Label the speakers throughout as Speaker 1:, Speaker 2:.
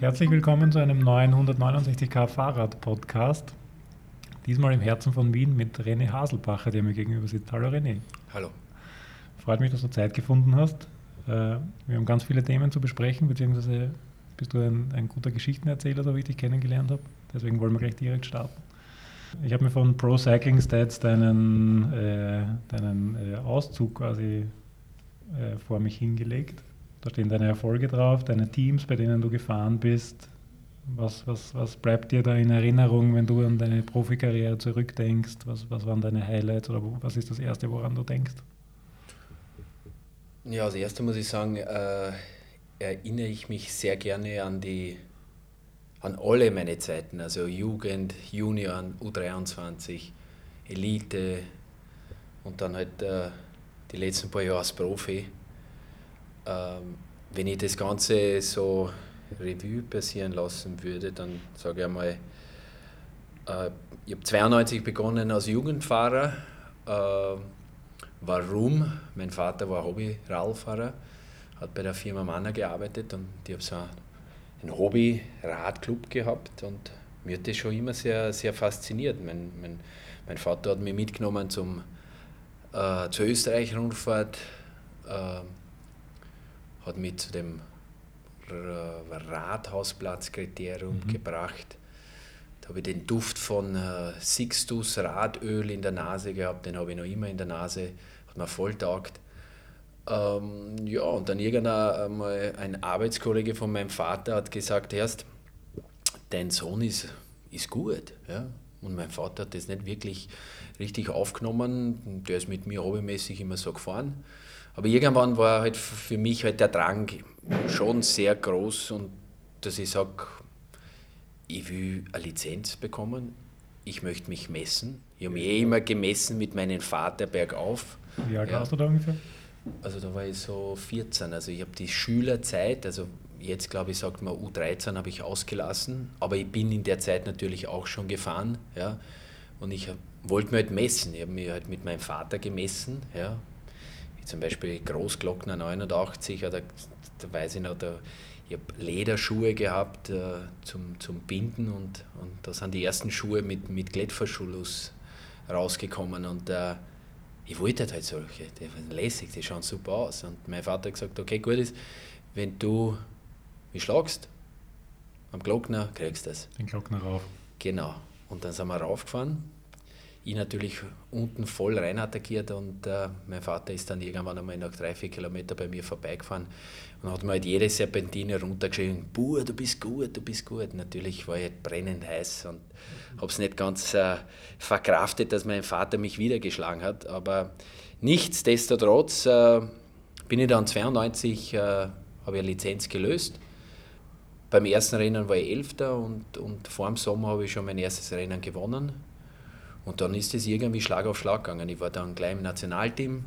Speaker 1: Herzlich willkommen zu einem neuen 169k Fahrrad-Podcast. Diesmal im Herzen von Wien mit René Haselbacher, der mir gegenüber sitzt. Hallo René.
Speaker 2: Hallo.
Speaker 1: Freut mich, dass du Zeit gefunden hast. Äh, wir haben ganz viele Themen zu besprechen, beziehungsweise bist du ein, ein guter Geschichtenerzähler, so wie ich dich kennengelernt habe. Deswegen wollen wir gleich direkt starten. Ich habe mir von Pro Cycling Stats deinen, äh, deinen äh, Auszug quasi äh, vor mich hingelegt da stehen deine Erfolge drauf, deine Teams, bei denen du gefahren bist. Was, was, was bleibt dir da in Erinnerung, wenn du an deine Profikarriere zurückdenkst? Was, was waren deine Highlights oder was ist das Erste, woran du denkst?
Speaker 2: Ja, als Erste muss ich sagen, äh, erinnere ich mich sehr gerne an die an alle meine Zeiten, also Jugend, Junior, U23, Elite und dann halt äh, die letzten paar Jahre als Profi ähm, wenn ich das Ganze so Revue passieren lassen würde, dann sage ich einmal, äh, ich habe 92 begonnen als Jugendfahrer. Äh, warum? Mein Vater war Hobby-Radfahrer, hat bei der Firma Manner gearbeitet und ich habe so einen Hobby-Radclub gehabt und mir hat das schon immer sehr, sehr fasziniert. Mein, mein, mein Vater hat mich mitgenommen zum, äh, zur Österreich-Rundfahrt. Äh, hat mich zu dem Rathausplatzkriterium mhm. gebracht. Da habe ich den Duft von äh, Sixtus Radöl in der Nase gehabt, den habe ich noch immer in der Nase, hat mir voll taugt. Ähm, ja, und dann irgendein ein Arbeitskollege von meinem Vater hat gesagt, erst, dein Sohn ist, ist gut. Ja? Und mein Vater hat das nicht wirklich richtig aufgenommen. Der ist mit mir hobbymäßig immer so gefahren. Aber irgendwann war halt für mich halt der Drang schon sehr groß und dass ich sage, ich will eine Lizenz bekommen, ich möchte mich messen. Ich habe mich eh immer gemessen mit meinem Vater bergauf.
Speaker 1: Wie alt ja. warst du da ungefähr?
Speaker 2: Also da war ich so 14. Also ich habe die Schülerzeit, also jetzt glaube ich, sagt man U13 habe ich ausgelassen, aber ich bin in der Zeit natürlich auch schon gefahren. Ja, und ich wollte mir halt messen. Ich habe mich halt mit meinem Vater gemessen. Ja, zum Beispiel Großglockner 89, oder, da weiß ich noch, da, ich habe Lederschuhe gehabt äh, zum, zum Binden und, und da sind die ersten Schuhe mit, mit Klettverschluss rausgekommen und äh, ich wollte halt solche, die sind lässig, die schauen super aus. Und mein Vater hat gesagt, okay, gut ist, wenn du mich schlagst, am Glockner kriegst du das.
Speaker 1: Den Glockner rauf.
Speaker 2: Genau. Und dann sind wir raufgefahren ich natürlich unten voll rein attackiert und äh, mein Vater ist dann irgendwann einmal nach drei, vier Kilometern bei mir vorbeigefahren und hat mir halt jede Serpentine runtergeschrieben, Buh, du bist gut, du bist gut. Natürlich war ich halt brennend heiß und habe es nicht ganz äh, verkraftet, dass mein Vater mich wieder geschlagen hat, aber nichtsdestotrotz äh, bin ich dann 92, äh, habe ich eine Lizenz gelöst. Beim ersten Rennen war ich Elfter und, und vor dem Sommer habe ich schon mein erstes Rennen gewonnen und dann ist es irgendwie Schlag auf Schlag gegangen. Ich war dann gleich im Nationalteam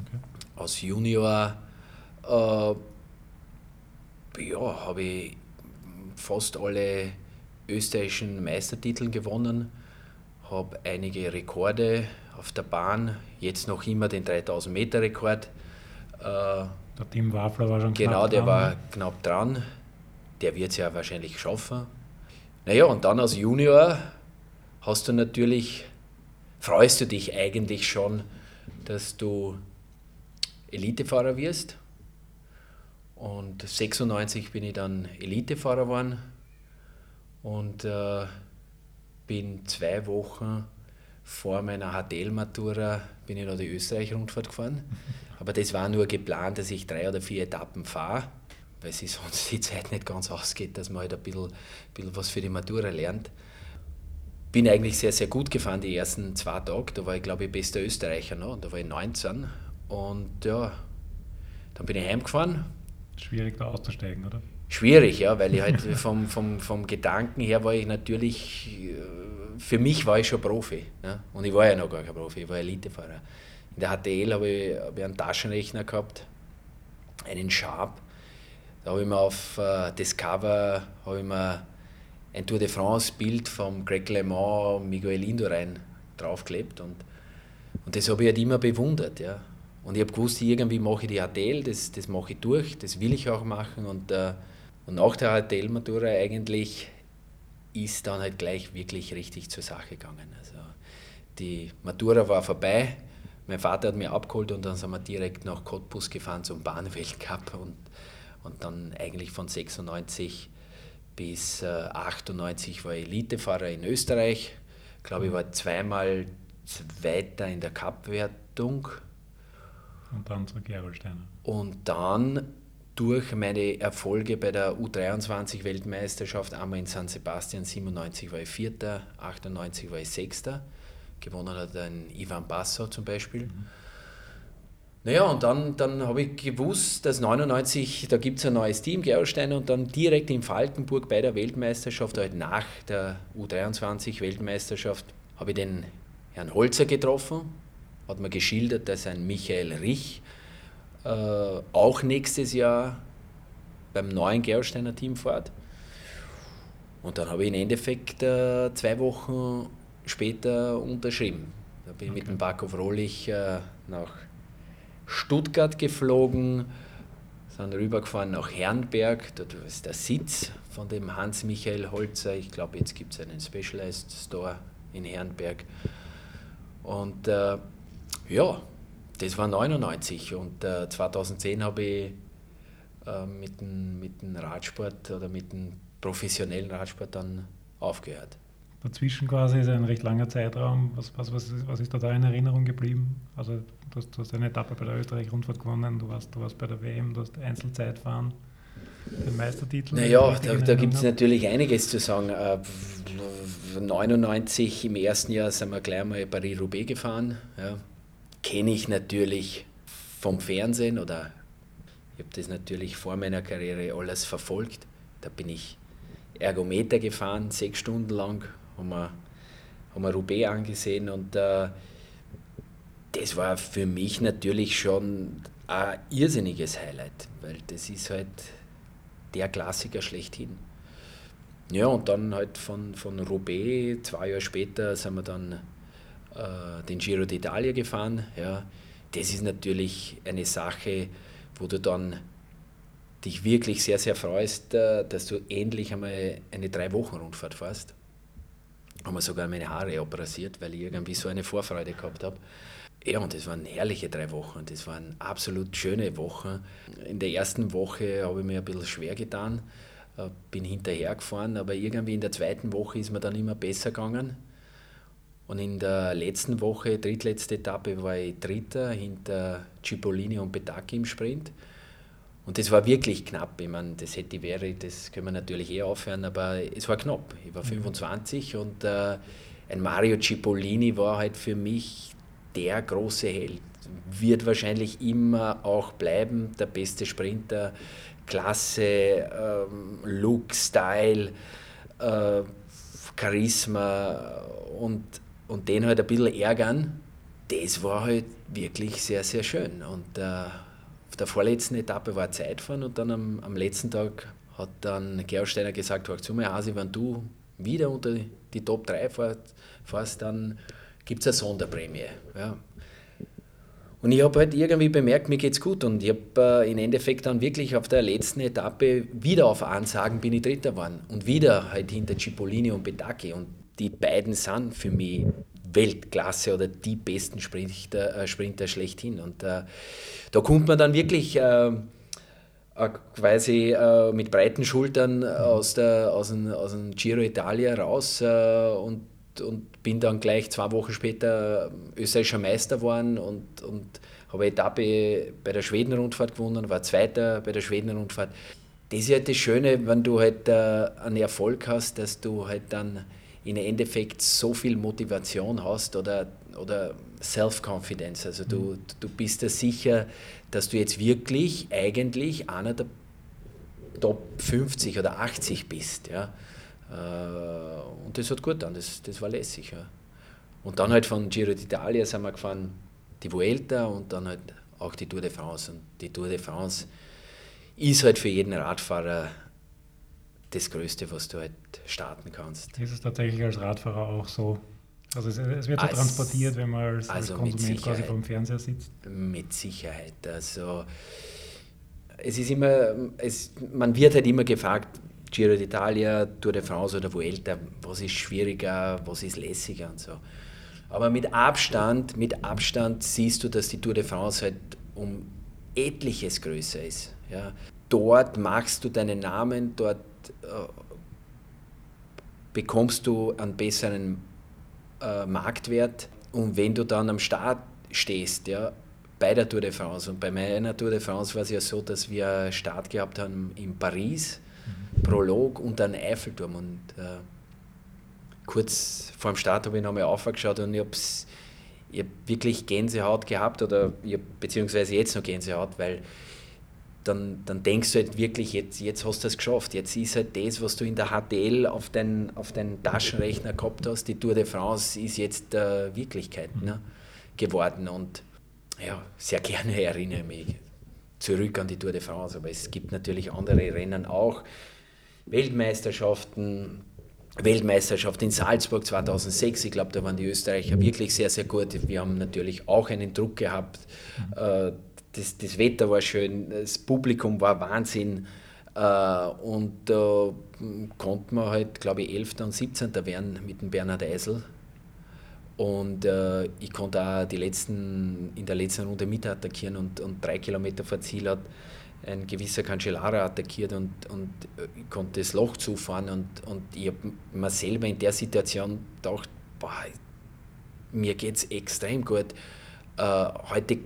Speaker 2: okay. als Junior. Äh, ja, habe ich fast alle österreichischen Meistertitel gewonnen, habe einige Rekorde auf der Bahn, jetzt noch immer den 3000 Meter Rekord.
Speaker 1: Äh, der Team Wafler war schon
Speaker 2: genau, knapp dran. Genau, der war knapp dran. Der wird es ja wahrscheinlich schaffen. Naja, und dann als Junior hast du natürlich freust du dich eigentlich schon, dass du Elitefahrer wirst. Und 96 bin ich dann Elitefahrer geworden und äh, bin zwei Wochen vor meiner HTL-Matura bin ich noch die Österreich-Rundfahrt gefahren. Aber das war nur geplant, dass ich drei oder vier Etappen fahre, weil sich sonst die Zeit nicht ganz ausgeht, dass man halt ein bisschen, ein bisschen was für die Matura lernt bin eigentlich sehr, sehr gut gefahren die ersten zwei Tage. Da war ich, glaube ich, bester Österreicher noch. Da war ich 19. Und ja, dann bin ich heimgefahren.
Speaker 1: Schwierig da auszusteigen, oder?
Speaker 2: Schwierig, ja, weil ich halt vom, vom, vom Gedanken her war ich natürlich, äh, für mich war ich schon Profi. Ja? Und ich war ja noch gar kein Profi, ich war Elitefahrer. In der HTL habe ich, hab ich einen Taschenrechner gehabt, einen Sharp. Da habe ich mir auf uh, Discover habe ich mir ein Tour de France-Bild vom Greg LeMond, Miguel Indurain draufgeklebt und, und das habe ich halt immer bewundert. Ja. Und ich habe gewusst, irgendwie mache ich die HTL, das, das mache ich durch, das will ich auch machen und äh, Und nach der HTL-Matura eigentlich ist dann halt gleich wirklich richtig zur Sache gegangen. Also die Matura war vorbei, mein Vater hat mich abgeholt und dann sind wir direkt nach Cottbus gefahren zum Bahnweltcup und, und dann eigentlich von 96 bis äh, 98 war ich Elitefahrer in Österreich. Ich glaube, ich war zweimal Zweiter in der Cup-Wertung.
Speaker 1: Und dann zu Gerolsteiner.
Speaker 2: Und dann durch meine Erfolge bei der U23-Weltmeisterschaft, einmal in San Sebastian, 97 war ich Vierter, 98 war ich Sechster. Gewonnen hat ein Ivan Basso zum Beispiel. Mhm. Naja, und dann, dann habe ich gewusst, dass 99, da gibt es ein neues Team, Gerolstein, und dann direkt in Falkenburg bei der Weltmeisterschaft, halt nach der U23-Weltmeisterschaft, habe ich den Herrn Holzer getroffen, hat mir geschildert, dass ein Michael Rich äh, auch nächstes Jahr beim neuen Gerolsteiner Team fährt. Und dann habe ich im Endeffekt äh, zwei Wochen später unterschrieben. Da bin ich okay. mit dem Barkov Rohlich äh, nach Stuttgart geflogen, sind rübergefahren nach Herrenberg, dort ist der Sitz von dem Hans-Michael Holzer. Ich glaube, jetzt gibt es einen Specialized Store in Herrenberg. Und äh, ja, das war 99 und äh, 2010 habe ich äh, mit, dem, mit dem Radsport oder mit dem professionellen Radsport dann aufgehört.
Speaker 1: Dazwischen quasi ist ein recht langer Zeitraum. Was, was, was, ist, was ist da, da in Erinnerung geblieben? Also du hast, du hast eine Etappe bei der Österreich-Rundfahrt gewonnen, du warst, du warst bei der WM, du hast Einzelzeitfahren, den Meistertitel.
Speaker 2: Naja, da, da gibt es natürlich einiges zu sagen. Äh, 99 im ersten Jahr sind wir gleich mal Paris-Roubaix gefahren. Ja. Kenne ich natürlich vom Fernsehen oder ich habe das natürlich vor meiner Karriere alles verfolgt. Da bin ich Ergometer gefahren, sechs Stunden lang, haben wir, haben wir Roubaix angesehen und äh, das war für mich natürlich schon ein irrsinniges Highlight, weil das ist halt der Klassiker schlechthin. Ja, und dann halt von, von Roubaix, zwei Jahre später, sind wir dann äh, den Giro d'Italia gefahren. Ja, das ist natürlich eine Sache, wo du dann dich wirklich sehr, sehr freust, äh, dass du endlich einmal eine Drei-Wochen-Rundfahrt fährst haben sogar meine Haare operiert, weil ich irgendwie so eine Vorfreude gehabt habe. Ja, und das waren herrliche drei Wochen. Das waren absolut schöne Wochen. In der ersten Woche habe ich mir ein bisschen schwer getan, äh, bin hinterhergefahren, aber irgendwie in der zweiten Woche ist mir dann immer besser gegangen. Und in der letzten Woche, drittletzte Etappe, war ich Dritter hinter Cipollini und Petacchi im Sprint. Und das war wirklich knapp. Ich meine, das hätte wäre, das können wir natürlich eh aufhören, aber es war knapp. Ich war 25 mhm. und äh, ein Mario Cipollini war halt für mich der große Held. Wird wahrscheinlich immer auch bleiben, der beste Sprinter, Klasse, ähm, Look, Style, äh, Charisma und, und den halt ein bisschen ärgern. Das war halt wirklich sehr, sehr schön. Und äh, auf der vorletzten Etappe war Zeitfahren und dann am, am letzten Tag hat dann Gerolsteiner gesagt, hör zu mir, Hasi, wenn du wieder unter die Top 3 fährst, dann gibt es eine Sonderprämie. Ja. Und ich habe halt irgendwie bemerkt, mir geht's gut. Und ich habe äh, im Endeffekt dann wirklich auf der letzten Etappe wieder auf Ansagen bin ich Dritter geworden. Und wieder halt hinter Cipollini und Bedacchi. Und die beiden sind für mich Weltklasse oder die besten Sprinter, äh, Sprinter schlechthin. Und äh, da kommt man dann wirklich äh, äh quasi äh, mit breiten Schultern aus, der, aus, dem, aus dem Giro Italia raus äh, und, und bin dann gleich zwei Wochen später österreichischer Meister geworden und, und habe eine Etappe bei der Schweden-Rundfahrt gewonnen, war Zweiter bei der Schweden-Rundfahrt. Das ist halt das Schöne, wenn du halt einen Erfolg hast, dass du halt dann im Endeffekt so viel Motivation hast oder, oder Self-Confidence. Also du, mhm. du bist dir sicher, dass du jetzt wirklich eigentlich einer der Top 50 oder 80 bist. Ja? Äh, und das hat gut an, das, das war lässig. Ja. Und dann halt von Giro d'Italia sind wir gefahren, die Vuelta und dann halt auch die Tour de France. Und die Tour de France ist halt für jeden Radfahrer das Größte, was du halt starten kannst.
Speaker 1: Ist es tatsächlich als Radfahrer auch so? Also es, es wird als, transportiert, wenn man als, also als Konsument quasi vor dem Fernseher sitzt?
Speaker 2: Mit Sicherheit. Also es ist immer, es, man wird halt immer gefragt, Giro d'Italia, Tour de France oder Vuelta, was ist schwieriger, was ist lässiger und so. Aber mit Abstand, mit Abstand siehst du, dass die Tour de France halt um etliches größer ist. Ja. Dort machst du deinen Namen, dort bekommst du einen besseren äh, Marktwert. Und wenn du dann am Start stehst, ja, bei der Tour de France, und bei meiner Tour de France war es ja so, dass wir einen Start gehabt haben in Paris, mhm. Prolog und dann Eiffelturm. Und äh, kurz vor dem Start habe ich nochmal aufgeschaut und ich habe ich hab wirklich Gänsehaut gehabt, oder ich beziehungsweise jetzt noch Gänsehaut, weil dann, dann denkst du halt wirklich, jetzt, jetzt hast du es geschafft. Jetzt ist halt das, was du in der HTL auf deinen auf dein Taschenrechner gehabt hast, die Tour de France, ist jetzt äh, Wirklichkeit ne, geworden. Und ja, sehr gerne erinnere ich mich zurück an die Tour de France. Aber es gibt natürlich andere Rennen auch. Weltmeisterschaften, Weltmeisterschaft in Salzburg 2006. Ich glaube, da waren die Österreicher wirklich sehr, sehr gut. Wir haben natürlich auch einen Druck gehabt. Mhm. Äh, das, das Wetter war schön, das Publikum war Wahnsinn. Äh, und da konnte man halt, glaube ich, 11. und 17. werden mit dem Bernhard Eisel. Und äh, ich konnte auch die letzten, in der letzten Runde mitattackieren und, und drei Kilometer vor Ziel hat ein gewisser Cancellara attackiert und, und ich konnte das Loch zufahren und, und ich habe mir selber in der Situation gedacht, boah, mir geht es extrem gut. Äh, heute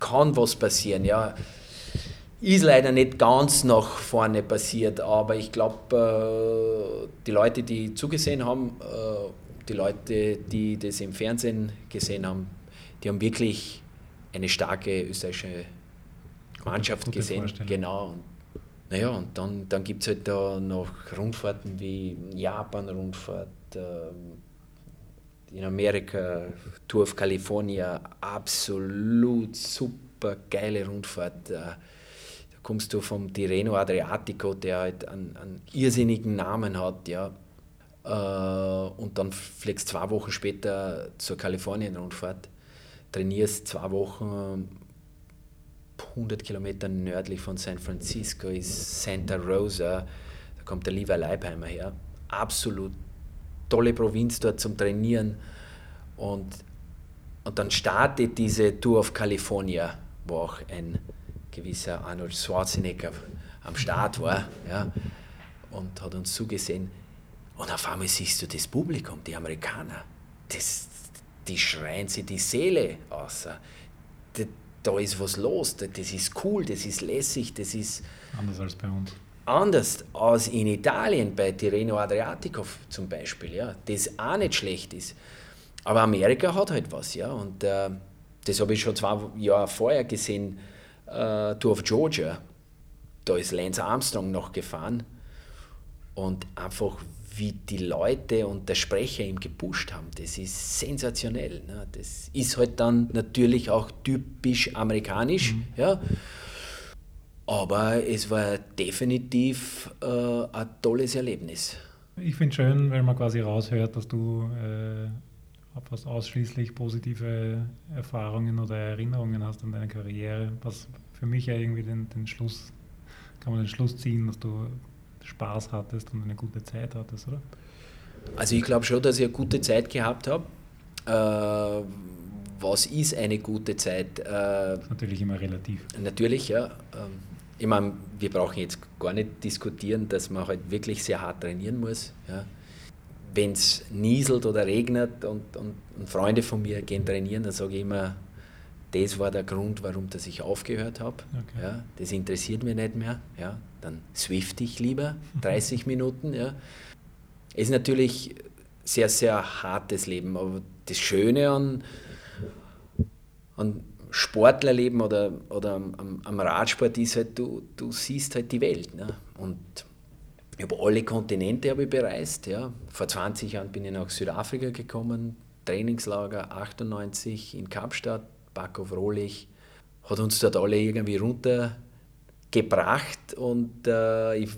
Speaker 2: kann was passieren. Ja. Ist leider nicht ganz nach vorne passiert, aber ich glaube, äh, die Leute, die zugesehen haben, äh, die Leute, die das im Fernsehen gesehen haben, die haben wirklich eine starke österreichische Mannschaft gesehen. Genau. Und, naja, und dann, dann gibt es halt da noch Rundfahrten wie Japan-Rundfahrt, äh, in Amerika, Tour of California, absolut super geile Rundfahrt. Äh, da kommst du vom Tirreno Adriatico, der halt einen, einen irrsinnigen Namen hat, ja. Äh, und dann fliegst zwei Wochen später zur Kalifornien-Rundfahrt, trainierst zwei Wochen 100 Kilometer nördlich von San Francisco ist Santa Rosa, da kommt der Levi Leibheimer her. Absolut tolle Provinz dort zum Trainieren. Und, und dann startet diese Tour of California, wo auch ein gewisser Arnold Schwarzenegger am Start war ja, und hat uns zugesehen. Und auf einmal siehst du das Publikum, die Amerikaner, das, die schreien sich die Seele aus. Da ist was los, das ist cool, das ist lässig, das ist.
Speaker 1: Anders als bei uns
Speaker 2: anders als in Italien bei Tirreno Adriatico zum Beispiel, ja, das auch nicht schlecht ist. Aber Amerika hat halt was, ja, und äh, das habe ich schon zwei Jahre vorher gesehen, äh, Tour of Georgia. Da ist Lance Armstrong noch gefahren und einfach wie die Leute und der Sprecher ihm gepusht haben, das ist sensationell. Ne? Das ist halt dann natürlich auch typisch amerikanisch, mhm. ja. Aber es war definitiv äh, ein tolles Erlebnis.
Speaker 1: Ich finde es schön, wenn man quasi raushört, dass du äh, fast ausschließlich positive Erfahrungen oder Erinnerungen hast an deine Karriere, was für mich ja irgendwie den, den Schluss, kann man den Schluss ziehen, dass du Spaß hattest und eine gute Zeit hattest, oder?
Speaker 2: Also ich glaube schon, dass ich eine gute Zeit gehabt habe. Äh, was ist eine gute Zeit?
Speaker 1: Äh, natürlich immer relativ.
Speaker 2: Natürlich, ja. Ähm, ich meine, wir brauchen jetzt gar nicht diskutieren, dass man halt wirklich sehr hart trainieren muss. Ja. Wenn es nieselt oder regnet und, und, und, Freunde von mir gehen trainieren, dann sage ich immer, das war der Grund, warum dass ich aufgehört habe. Okay. Ja. Das interessiert mich nicht mehr. Ja. Dann swift ich lieber 30 Minuten. Ja. Es ist natürlich sehr, sehr hartes Leben, aber das Schöne an, an Sportlerleben oder, oder am, am, Radsport ist halt, du, du siehst halt die Welt. Ne? Und habe alle Kontinente habe ich bereist. Ja. Vor 20 Jahren bin ich nach Südafrika gekommen, Trainingslager 98 in Kapstadt, Backhof Rohlich, hat uns dort alle irgendwie runtergebracht und äh, ich,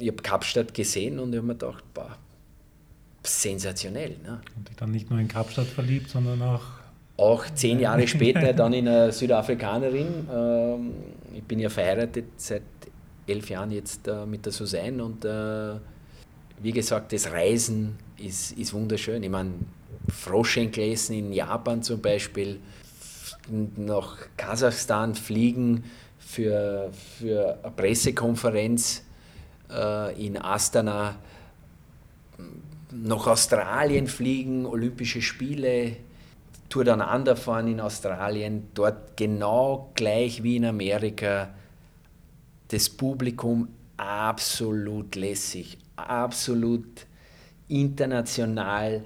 Speaker 2: ich habe Kapstadt gesehen und ich habe mir gedacht, boah, sensationell. Ne?
Speaker 1: Und dich dann nicht nur in Kapstadt verliebt, sondern auch
Speaker 2: auch zehn Jahre später dann in eine Südafrikanerin. Ähm, ich bin ja verheiratet seit elf Jahren jetzt äh, mit der Susanne und äh, wie gesagt, das Reisen ist, ist wunderschön. Ich meine, Froschenkel essen in Japan zum Beispiel, nach Kasachstan fliegen für, für eine Pressekonferenz äh, in Astana, nach Australien fliegen, Olympische Spiele, Tour dann fahren in Australien, dort genau gleich wie in Amerika das Publikum absolut lässig, absolut international.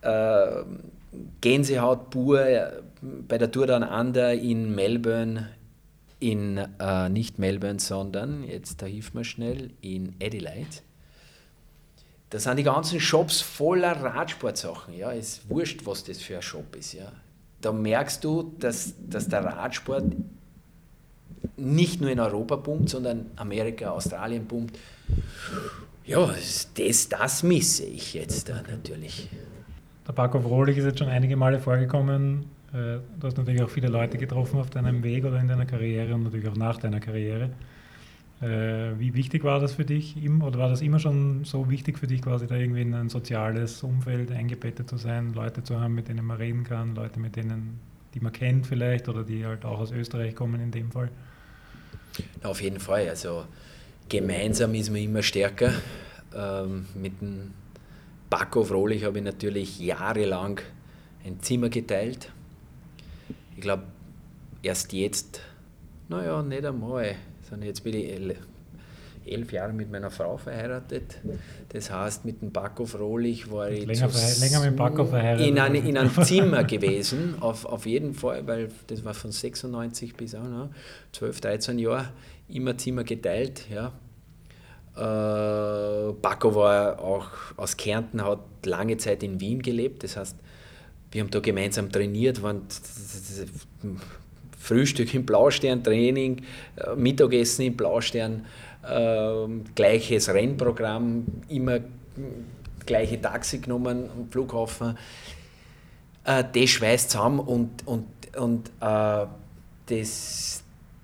Speaker 2: Äh, Gänsehaut pur bei der Tour Down Under in Melbourne, in äh, nicht Melbourne, sondern, jetzt da hilft mir schnell, in Adelaide. Da sind die ganzen Shops voller Radsportsachen. Ja, ist wurscht, was das für ein Shop ist. Ja. Da merkst du, dass, dass der Radsport nicht nur in Europa pumpt, sondern Amerika, Australien pumpt. Ja, das, das misse ich jetzt da natürlich.
Speaker 1: Der Parkhof Rohlich ist jetzt schon einige Male vorgekommen. Äh, du hast natürlich auch viele Leute getroffen auf deinem Weg oder in deiner Karriere und natürlich auch nach deiner Karriere. Äh, wie wichtig war das für dich oder war das immer schon so wichtig für dich, quasi da irgendwie in ein soziales Umfeld eingebettet zu sein, Leute zu haben, mit denen man reden kann, Leute, mit denen, die man kennt vielleicht oder die halt auch aus Österreich kommen in dem Fall?
Speaker 2: Auf jeden Fall. Also gemeinsam ist man immer stärker. Ähm, mit dem Paco Frohlich habe ich natürlich jahrelang ein Zimmer geteilt. Ich glaube, erst jetzt, naja, nicht einmal, sondern jetzt bin ich elf Jahre mit meiner Frau verheiratet. Das heißt, mit dem Paco Frohlich war ich
Speaker 1: länger, länger mit Paco verheiratet.
Speaker 2: In, ein, in einem Zimmer gewesen, auf, auf jeden Fall, weil das war von 96 bis auch, ne, 12, 13 Jahre, immer Zimmer geteilt. Ja. Äh, Paco war auch aus Kärnten, hat lange Zeit in Wien gelebt. Das heißt, wir haben da gemeinsam trainiert, waren Frühstück im Blaustern, Training, äh, Mittagessen im Blaustern äh, gleiches Rennprogramm, immer gleiche Taxi genommen am Flughafen. Äh, das schweißt zusammen und, und, und äh, das,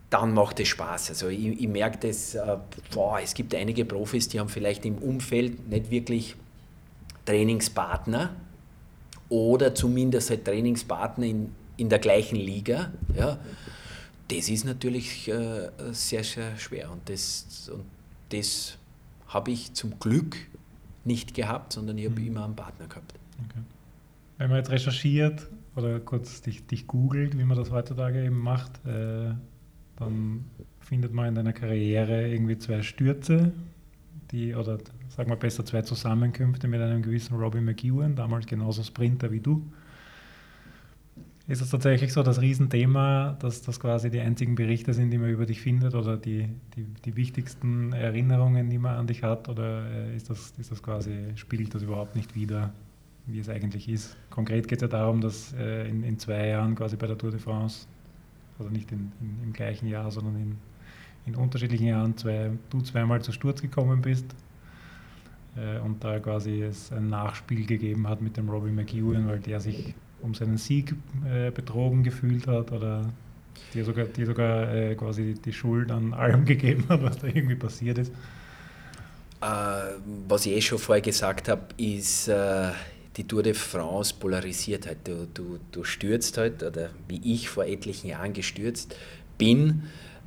Speaker 2: dann macht es Spaß. Also ich, ich merke das, äh, boah, es gibt einige Profis, die haben vielleicht im Umfeld nicht wirklich Trainingspartner oder zumindest halt Trainingspartner in, in der gleichen Liga. Ja das ist natürlich äh, sehr, sehr schwer. Und das, und das habe ich zum Glück nicht gehabt, sondern ich habe mhm. immer einen Partner gehabt. Okay.
Speaker 1: Wenn man jetzt recherchiert oder kurz dich, dich googelt, wie man das heutzutage eben macht, äh, dann findet man in deiner Karriere irgendwie zwei Stürze, die, oder sagen wir besser zwei Zusammenkünfte mit einem gewissen Robbie McEwen, damals genauso Sprinter wie du ist es tatsächlich so das Riesenthema, dass das quasi die einzigen Berichte sind, die man über dich findet oder die, die, die wichtigsten Erinnerungen, die man an dich hat? Oder äh, ist das, ist das quasi, spiegelt das überhaupt nicht wieder, wie es eigentlich ist? Konkret geht es ja darum, dass äh, in, in zwei Jahren quasi bei der Tour de France, also nicht in, in, im gleichen Jahr, sondern in, in unterschiedlichen Jahren zwei, du zweimal zu Sturz gekommen bist äh, und da quasi es ein Nachspiel gegeben hat mit dem Robbie McEwen, weil der sich um seinen Sieg äh, betrogen gefühlt hat oder dir sogar, dir sogar äh, quasi die Schuld an allem gegeben hat, was da irgendwie passiert ist?
Speaker 2: Äh, was ich eh schon vorher gesagt habe, ist, äh, die Tour de France polarisiert halt. Du, du, du stürzt halt, oder wie ich vor etlichen Jahren gestürzt bin.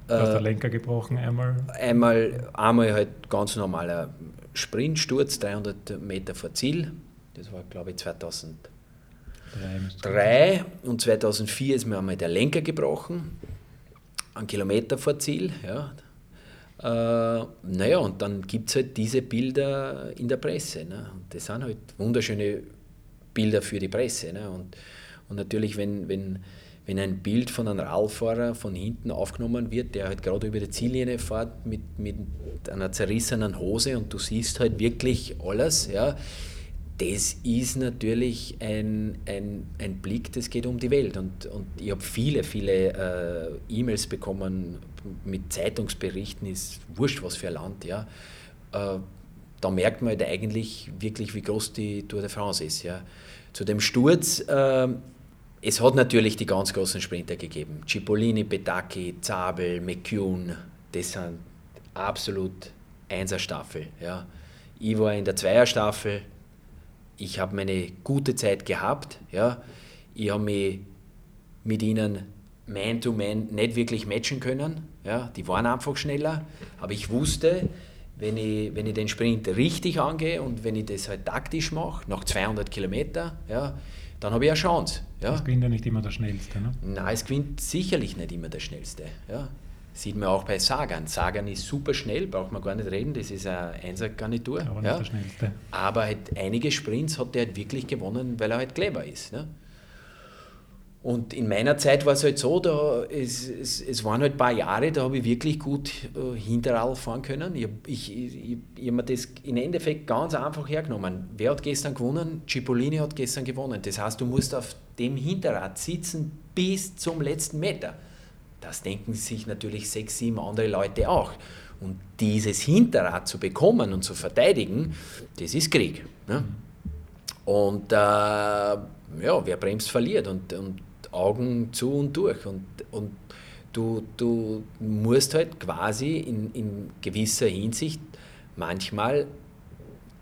Speaker 1: Du hast äh, der Lenker gebrochen einmal?
Speaker 2: Einmal, einmal halt ganz normaler Sprintsturz, 300 Meter vor Ziel. Das war, glaube ich, 2000. Drei und 2004 ist mir einmal der Lenker gebrochen, einen Kilometer vor Ziel. Ja. Äh, naja, und dann gibt es halt diese Bilder in der Presse. Ne? Das sind halt wunderschöne Bilder für die Presse. Ne? Und, und natürlich, wenn, wenn, wenn ein Bild von einem Radfahrer von hinten aufgenommen wird, der halt gerade über die Ziellinie fährt mit, mit einer zerrissenen Hose und du siehst halt wirklich alles, ja, das ist natürlich ein, ein, ein Blick, das geht um die Welt. Und, und ich habe viele, viele äh, E-Mails bekommen mit Zeitungsberichten, ist wurscht, was für ein Land. Ja. Äh, da merkt man halt eigentlich wirklich, wie groß die Tour de France ist. Ja. Zu dem Sturz, äh, es hat natürlich die ganz großen Sprinter gegeben. Cipollini, Petacchi, Zabel, McCune, das sind absolut Einserstaffel. Ja. Ich war in der Zweierstaffel, ich habe meine gute Zeit gehabt. Ja. Ich habe mich mit ihnen Man-to-Man -man nicht wirklich matchen können. Ja. Die waren einfach schneller, aber ich wusste, wenn ich, wenn ich den Sprint richtig angehe und wenn ich das halt taktisch mache, nach 200 Kilometern, ja, dann habe ich eine Chance. Ja.
Speaker 1: Es gewinnt ja nicht immer der Schnellste. Ne?
Speaker 2: Nein, es gewinnt sicherlich nicht immer der Schnellste. Ja. Sieht man auch bei Sagan. Sagan ist super schnell, braucht man gar nicht reden, das ist eine Einsergarnitur.
Speaker 1: Aber ja.
Speaker 2: Aber halt einige Sprints hat er halt wirklich gewonnen, weil er halt clever ist. Ne? Und in meiner Zeit war es halt so, da es, es, es waren halt ein paar Jahre, da habe ich wirklich gut äh, Hinterrad fahren können. Ich, ich, ich, ich habe mir das im Endeffekt ganz einfach hergenommen. Wer hat gestern gewonnen? Cipollini hat gestern gewonnen. Das heißt, du musst auf dem Hinterrad sitzen bis zum letzten Meter. Das denken sich natürlich sechs, sieben andere Leute auch. Und dieses Hinterrad zu bekommen und zu verteidigen, das ist Krieg. Ne? Und äh, ja, wer bremst, verliert. Und, und Augen zu und durch. Und, und du, du musst halt quasi in, in gewisser Hinsicht manchmal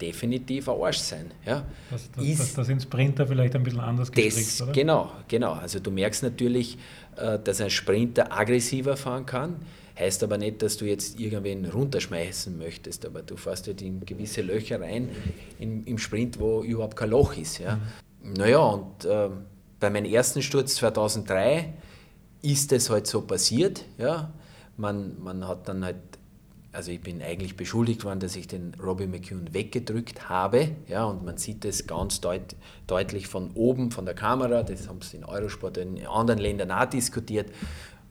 Speaker 2: definitiv ein Arsch sein. Ja.
Speaker 1: Das, das, ist, das, das sind Sprinter vielleicht ein bisschen anders
Speaker 2: gestrickt, oder? Genau, genau. Also du merkst natürlich, dass ein Sprinter aggressiver fahren kann. Heißt aber nicht, dass du jetzt irgendwen runterschmeißen möchtest, aber du fährst halt in gewisse Löcher rein in, im Sprint, wo überhaupt kein Loch ist. Ja. Mhm. Naja, und äh, bei meinem ersten Sturz 2003 ist es halt so passiert. Ja. Man, man hat dann halt, also ich bin eigentlich beschuldigt worden, dass ich den Robbie McCune weggedrückt habe. Ja, und man sieht es ganz deut, deutlich von oben, von der Kamera. Das haben sie in Eurosport in anderen Ländern auch diskutiert.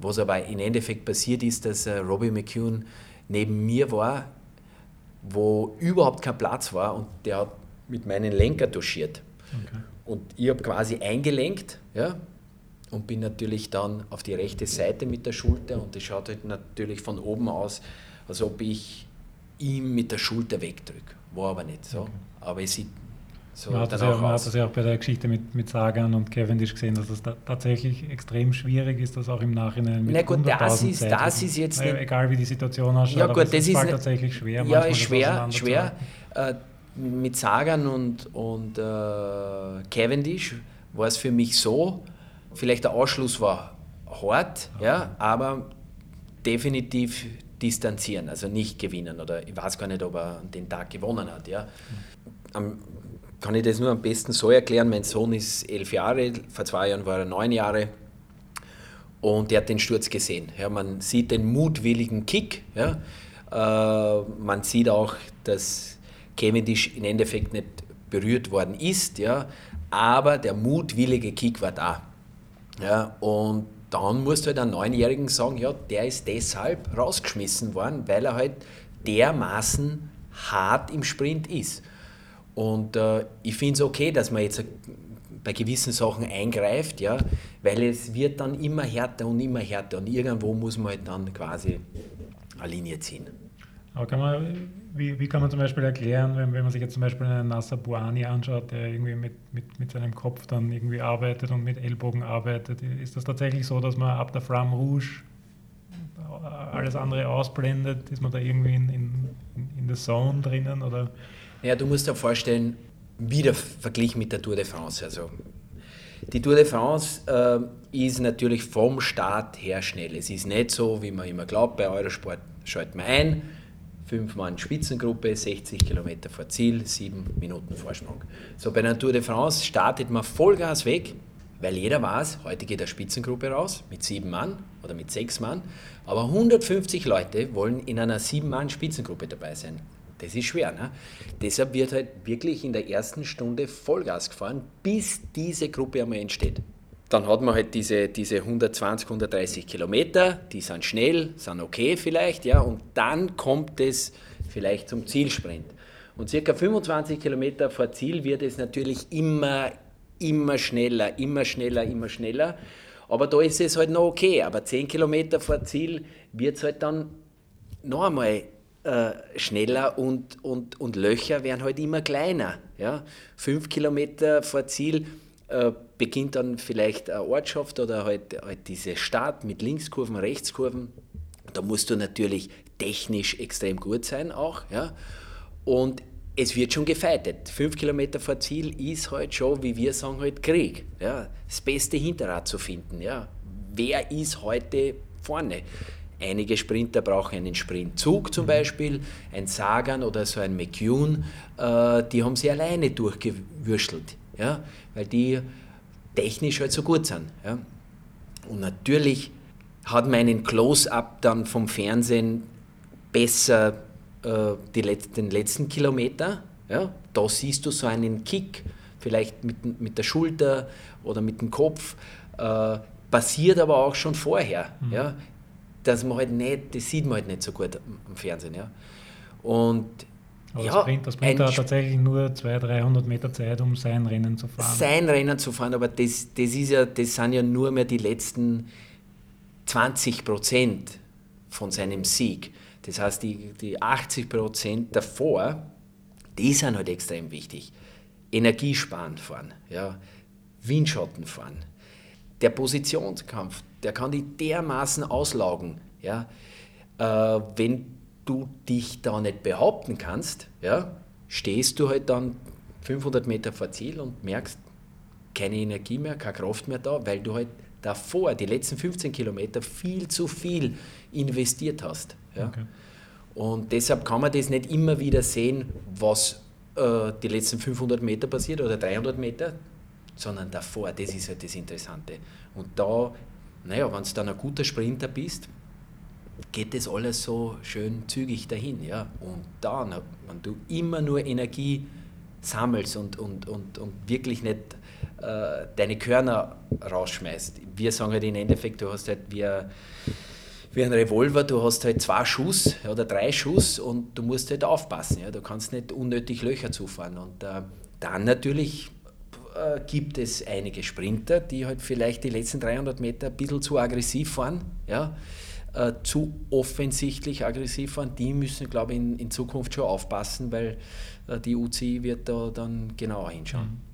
Speaker 2: Was aber im Endeffekt passiert ist, dass äh, Robbie McCune neben mir war, wo überhaupt kein Platz war und der hat mit meinen Lenker touchiert. Okay. Und ich habe quasi eingelenkt ja, und bin natürlich dann auf die rechte Seite mit der Schulter und das schaut halt natürlich von oben aus, als ob ich ihm mit der Schulter wegdrücke. War aber nicht so. Okay. Aber es sieht so
Speaker 1: man hat, das ja, man hat das ja auch bei der Geschichte mit, mit Sagan und Cavendish gesehen, dass es da tatsächlich extrem schwierig ist, das auch im Nachhinein
Speaker 2: mit Na gut, das ist, das ist jetzt
Speaker 1: naja, Egal wie die Situation ausschaut,
Speaker 2: ja, gut, das ist
Speaker 1: tatsächlich schwer.
Speaker 2: Ja, ist schwer, schwer. Äh, mit Sagan und, und äh, Cavendish war es für mich so, vielleicht der Ausschluss war hart, okay. ja, aber definitiv distanzieren, also nicht gewinnen oder ich weiß gar nicht, ob er den Tag gewonnen hat. Ja. Am, kann ich das nur am besten so erklären, mein Sohn ist elf Jahre, vor zwei Jahren war er neun Jahre und der hat den Sturz gesehen. Ja, man sieht den mutwilligen Kick, ja, äh, man sieht auch, dass Cavendish im Endeffekt nicht berührt worden ist, ja, aber der mutwillige Kick war da. Ja, und dann musst du halt einem Neunjährigen sagen, ja, der ist deshalb rausgeschmissen worden, weil er halt dermaßen hart im Sprint ist. Und äh, ich finde es okay, dass man jetzt bei gewissen Sachen eingreift, ja, weil es wird dann immer härter und immer härter und irgendwo muss man halt dann quasi eine Linie ziehen.
Speaker 1: Aber kann man, wie, wie kann man zum Beispiel erklären, wenn, wenn man sich jetzt zum Beispiel einen Nasser Buani anschaut, der irgendwie mit, mit, mit seinem Kopf dann irgendwie arbeitet und mit Ellbogen arbeitet, ist das tatsächlich so, dass man ab der Flamme Rouge alles andere ausblendet? Ist man da irgendwie in, in, in der Zone drinnen? Oder?
Speaker 2: Ja, du musst dir vorstellen, wieder verglichen mit der Tour de France. Also die Tour de France äh, ist natürlich vom Start her schnell. Es ist nicht so, wie man immer glaubt, bei Eurosport schaltet man ein, fünf Mann Spitzengruppe, 60 Kilometer vor Ziel, sieben Minuten Vorsprung. So bei der Tour de France startet man Vollgas weg, weil jeder weiß, heute geht eine Spitzengruppe raus mit sieben Mann oder mit sechs Mann, aber 150 Leute wollen in einer sieben Mann Spitzengruppe dabei sein. Das ist schwer. Ne? Deshalb wird halt wirklich in der ersten Stunde Vollgas gefahren, bis diese Gruppe einmal entsteht. Dann hat man halt diese, diese 120, 130 Kilometer, die sind schnell, sind okay vielleicht, ja, und dann kommt es vielleicht zum Zielsprint. Und circa 25 Kilometer vor Ziel wird es natürlich immer, immer schneller, immer schneller, immer schneller. Aber da ist es halt noch okay. Aber 10 Kilometer vor Ziel wird es halt dann noch einmal äh, schneller und, und, und Löcher werden halt immer kleiner. Ja? Fünf Kilometer vor Ziel beginnt dann vielleicht eine Ortschaft oder halt, halt diese Stadt mit Linkskurven, Rechtskurven. Da musst du natürlich technisch extrem gut sein auch. Ja? Und es wird schon gefeitet. Fünf Kilometer vor Ziel ist halt schon, wie wir sagen, halt Krieg. Ja? Das beste Hinterrad zu finden. Ja? Wer ist heute vorne? Einige Sprinter brauchen einen Sprintzug zum mhm. Beispiel, ein Sagan oder so ein McEwen, äh, die haben sie alleine durchgewürstelt, ja? weil die technisch halt so gut sind. Ja? Und natürlich hat man einen Close-up dann vom Fernsehen besser äh, die Let den letzten Kilometer. Ja? Da siehst du so einen Kick, vielleicht mit, mit der Schulter oder mit dem Kopf. Äh, passiert aber auch schon vorher. Mhm. Ja? Dass man halt nicht, das sieht man halt nicht so gut am Fernsehen. Ja? Und
Speaker 1: aber ja, Sprint, der Sprinter hat tatsächlich nur 200, 300 Meter Zeit, um sein Rennen zu fahren.
Speaker 2: Sein Rennen zu fahren, aber das, das, ist ja, das sind ja nur mehr die letzten 20 Prozent von seinem Sieg. Das heißt, die, die 80 Prozent davor, die sind halt extrem wichtig. Energiesparen fahren, ja, Windschatten fahren. Der Positionskampf, der kann die dermaßen auslaugen. Ja, äh, wenn du dich da nicht behaupten kannst, ja, stehst du halt dann 500 Meter vor Ziel und merkst, keine Energie mehr, keine Kraft mehr da, weil du halt davor, die letzten 15 Kilometer, viel zu viel investiert hast. Ja? Okay. Und deshalb kann man das nicht immer wieder sehen, was äh, die letzten 500 Meter passiert oder 300 Meter, sondern davor, das ist halt das Interessante. Und da, naja, wenn du dann ein guter Sprinter bist, geht das alles so schön zügig dahin. Ja? Und dann, wenn du immer nur Energie sammelst und, und, und, und wirklich nicht äh, deine Körner rausschmeißt. Wir sagen halt im Endeffekt, du hast halt wie, wie ein Revolver, du hast halt zwei Schuss oder drei Schuss und du musst halt aufpassen. Ja? Du kannst nicht unnötig Löcher zufahren. Und äh, dann natürlich äh, gibt es einige Sprinter, die halt vielleicht die letzten 300 Meter ein bisschen zu aggressiv fahren. Ja? Äh, zu offensichtlich aggressiv waren, die müssen, glaube ich, in, in Zukunft schon aufpassen, weil äh, die UCI wird da dann genauer hinschauen. Mhm.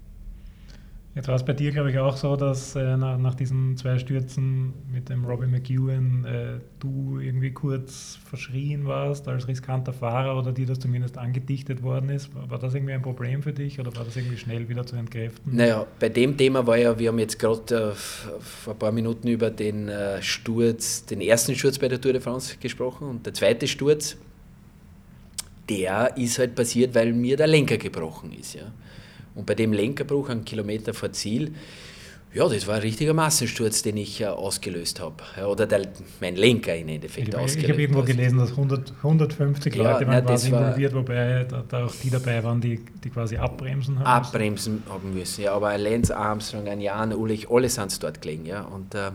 Speaker 1: Jetzt war es bei dir, glaube ich, auch so, dass äh, nach, nach, diesen zwei Stürzen mit dem Robbie McEwen äh, du irgendwie kurz verschrien warst als riskanter Fahrer oder dir das zumindest angedichtet worden ist. War, das irgendwie ein Problem für dich oder war das irgendwie schnell wieder zu entkräften?
Speaker 2: Naja, bei dem Thema war ja, wir haben jetzt gerade äh, vor ein paar Minuten über den äh, Sturz, den ersten Sturz bei der Tour de France gesprochen und der zweite Sturz, der ist halt passiert, weil mir der Lenker gebrochen ist. Ja. Und bei dem Lenkerbruch, einen Kilometer vor Ziel, ja, das war ein richtiger Massensturz, den ich äh, ausgelöst habe. Ja, oder der, mein Lenker im Endeffekt
Speaker 1: ich,
Speaker 2: ausgelöst.
Speaker 1: Ich habe irgendwo gelesen, dass 100, 150 ja, Leute waren quasi involviert, wobei da, da, auch die dabei waren, die, die quasi abbremsen
Speaker 2: haben Abbremsen müssen. haben müssen, ja. Aber ein Lance Armstrong, ein Jan Ulich, alle sind dort gelegen. Ja. Und äh,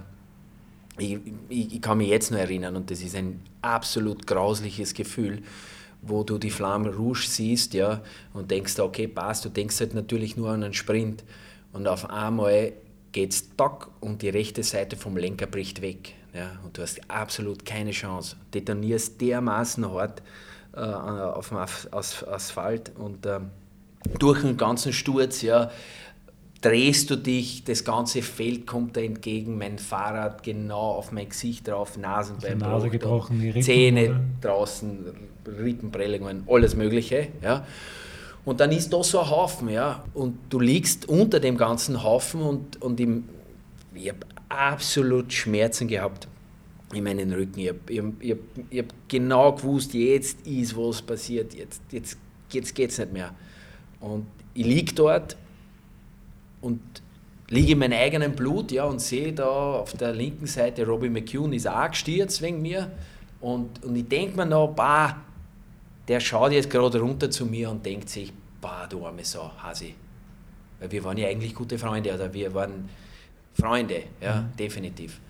Speaker 2: ich, ich, ich, kann mich jetzt noch erinnern und das ist ein absolut grausliches Gefühl wo du die Flamme Rouge siehst ja, und denkst, okay, passt, du denkst halt natürlich nur an einen Sprint und auf einmal geht es tack und die rechte Seite vom Lenker bricht weg. Ja, und du hast absolut keine Chance. Detonierst dermaßen hart äh, auf dem Asphalt und äh, durch den ganzen Sturz, ja, drehst du dich, das ganze Feld kommt da entgegen, mein Fahrrad genau auf mein Gesicht drauf, Nasenbein
Speaker 1: Nase gebrochen,
Speaker 2: Zähne draußen, Rippenprellungen, alles Mögliche. Ja. Und dann ist da so ein Haufen, ja, und du liegst unter dem ganzen Haufen und, und im, ich habe absolut Schmerzen gehabt in meinen Rücken. Ich habe ich hab, ich hab, ich hab genau gewusst, jetzt ist was passiert, jetzt, jetzt, jetzt geht es nicht mehr. Und ich liege dort und liege in meinem eigenen Blut ja, und sehe da auf der linken Seite, Robbie McEwen ist auch gestürzt wegen mir. Und, und ich denke mir noch, bah, der schaut jetzt gerade runter zu mir und denkt sich, bah, du arme Sau, Hasi. Weil wir waren ja eigentlich gute Freunde, oder wir waren Freunde, ja, mhm. definitiv.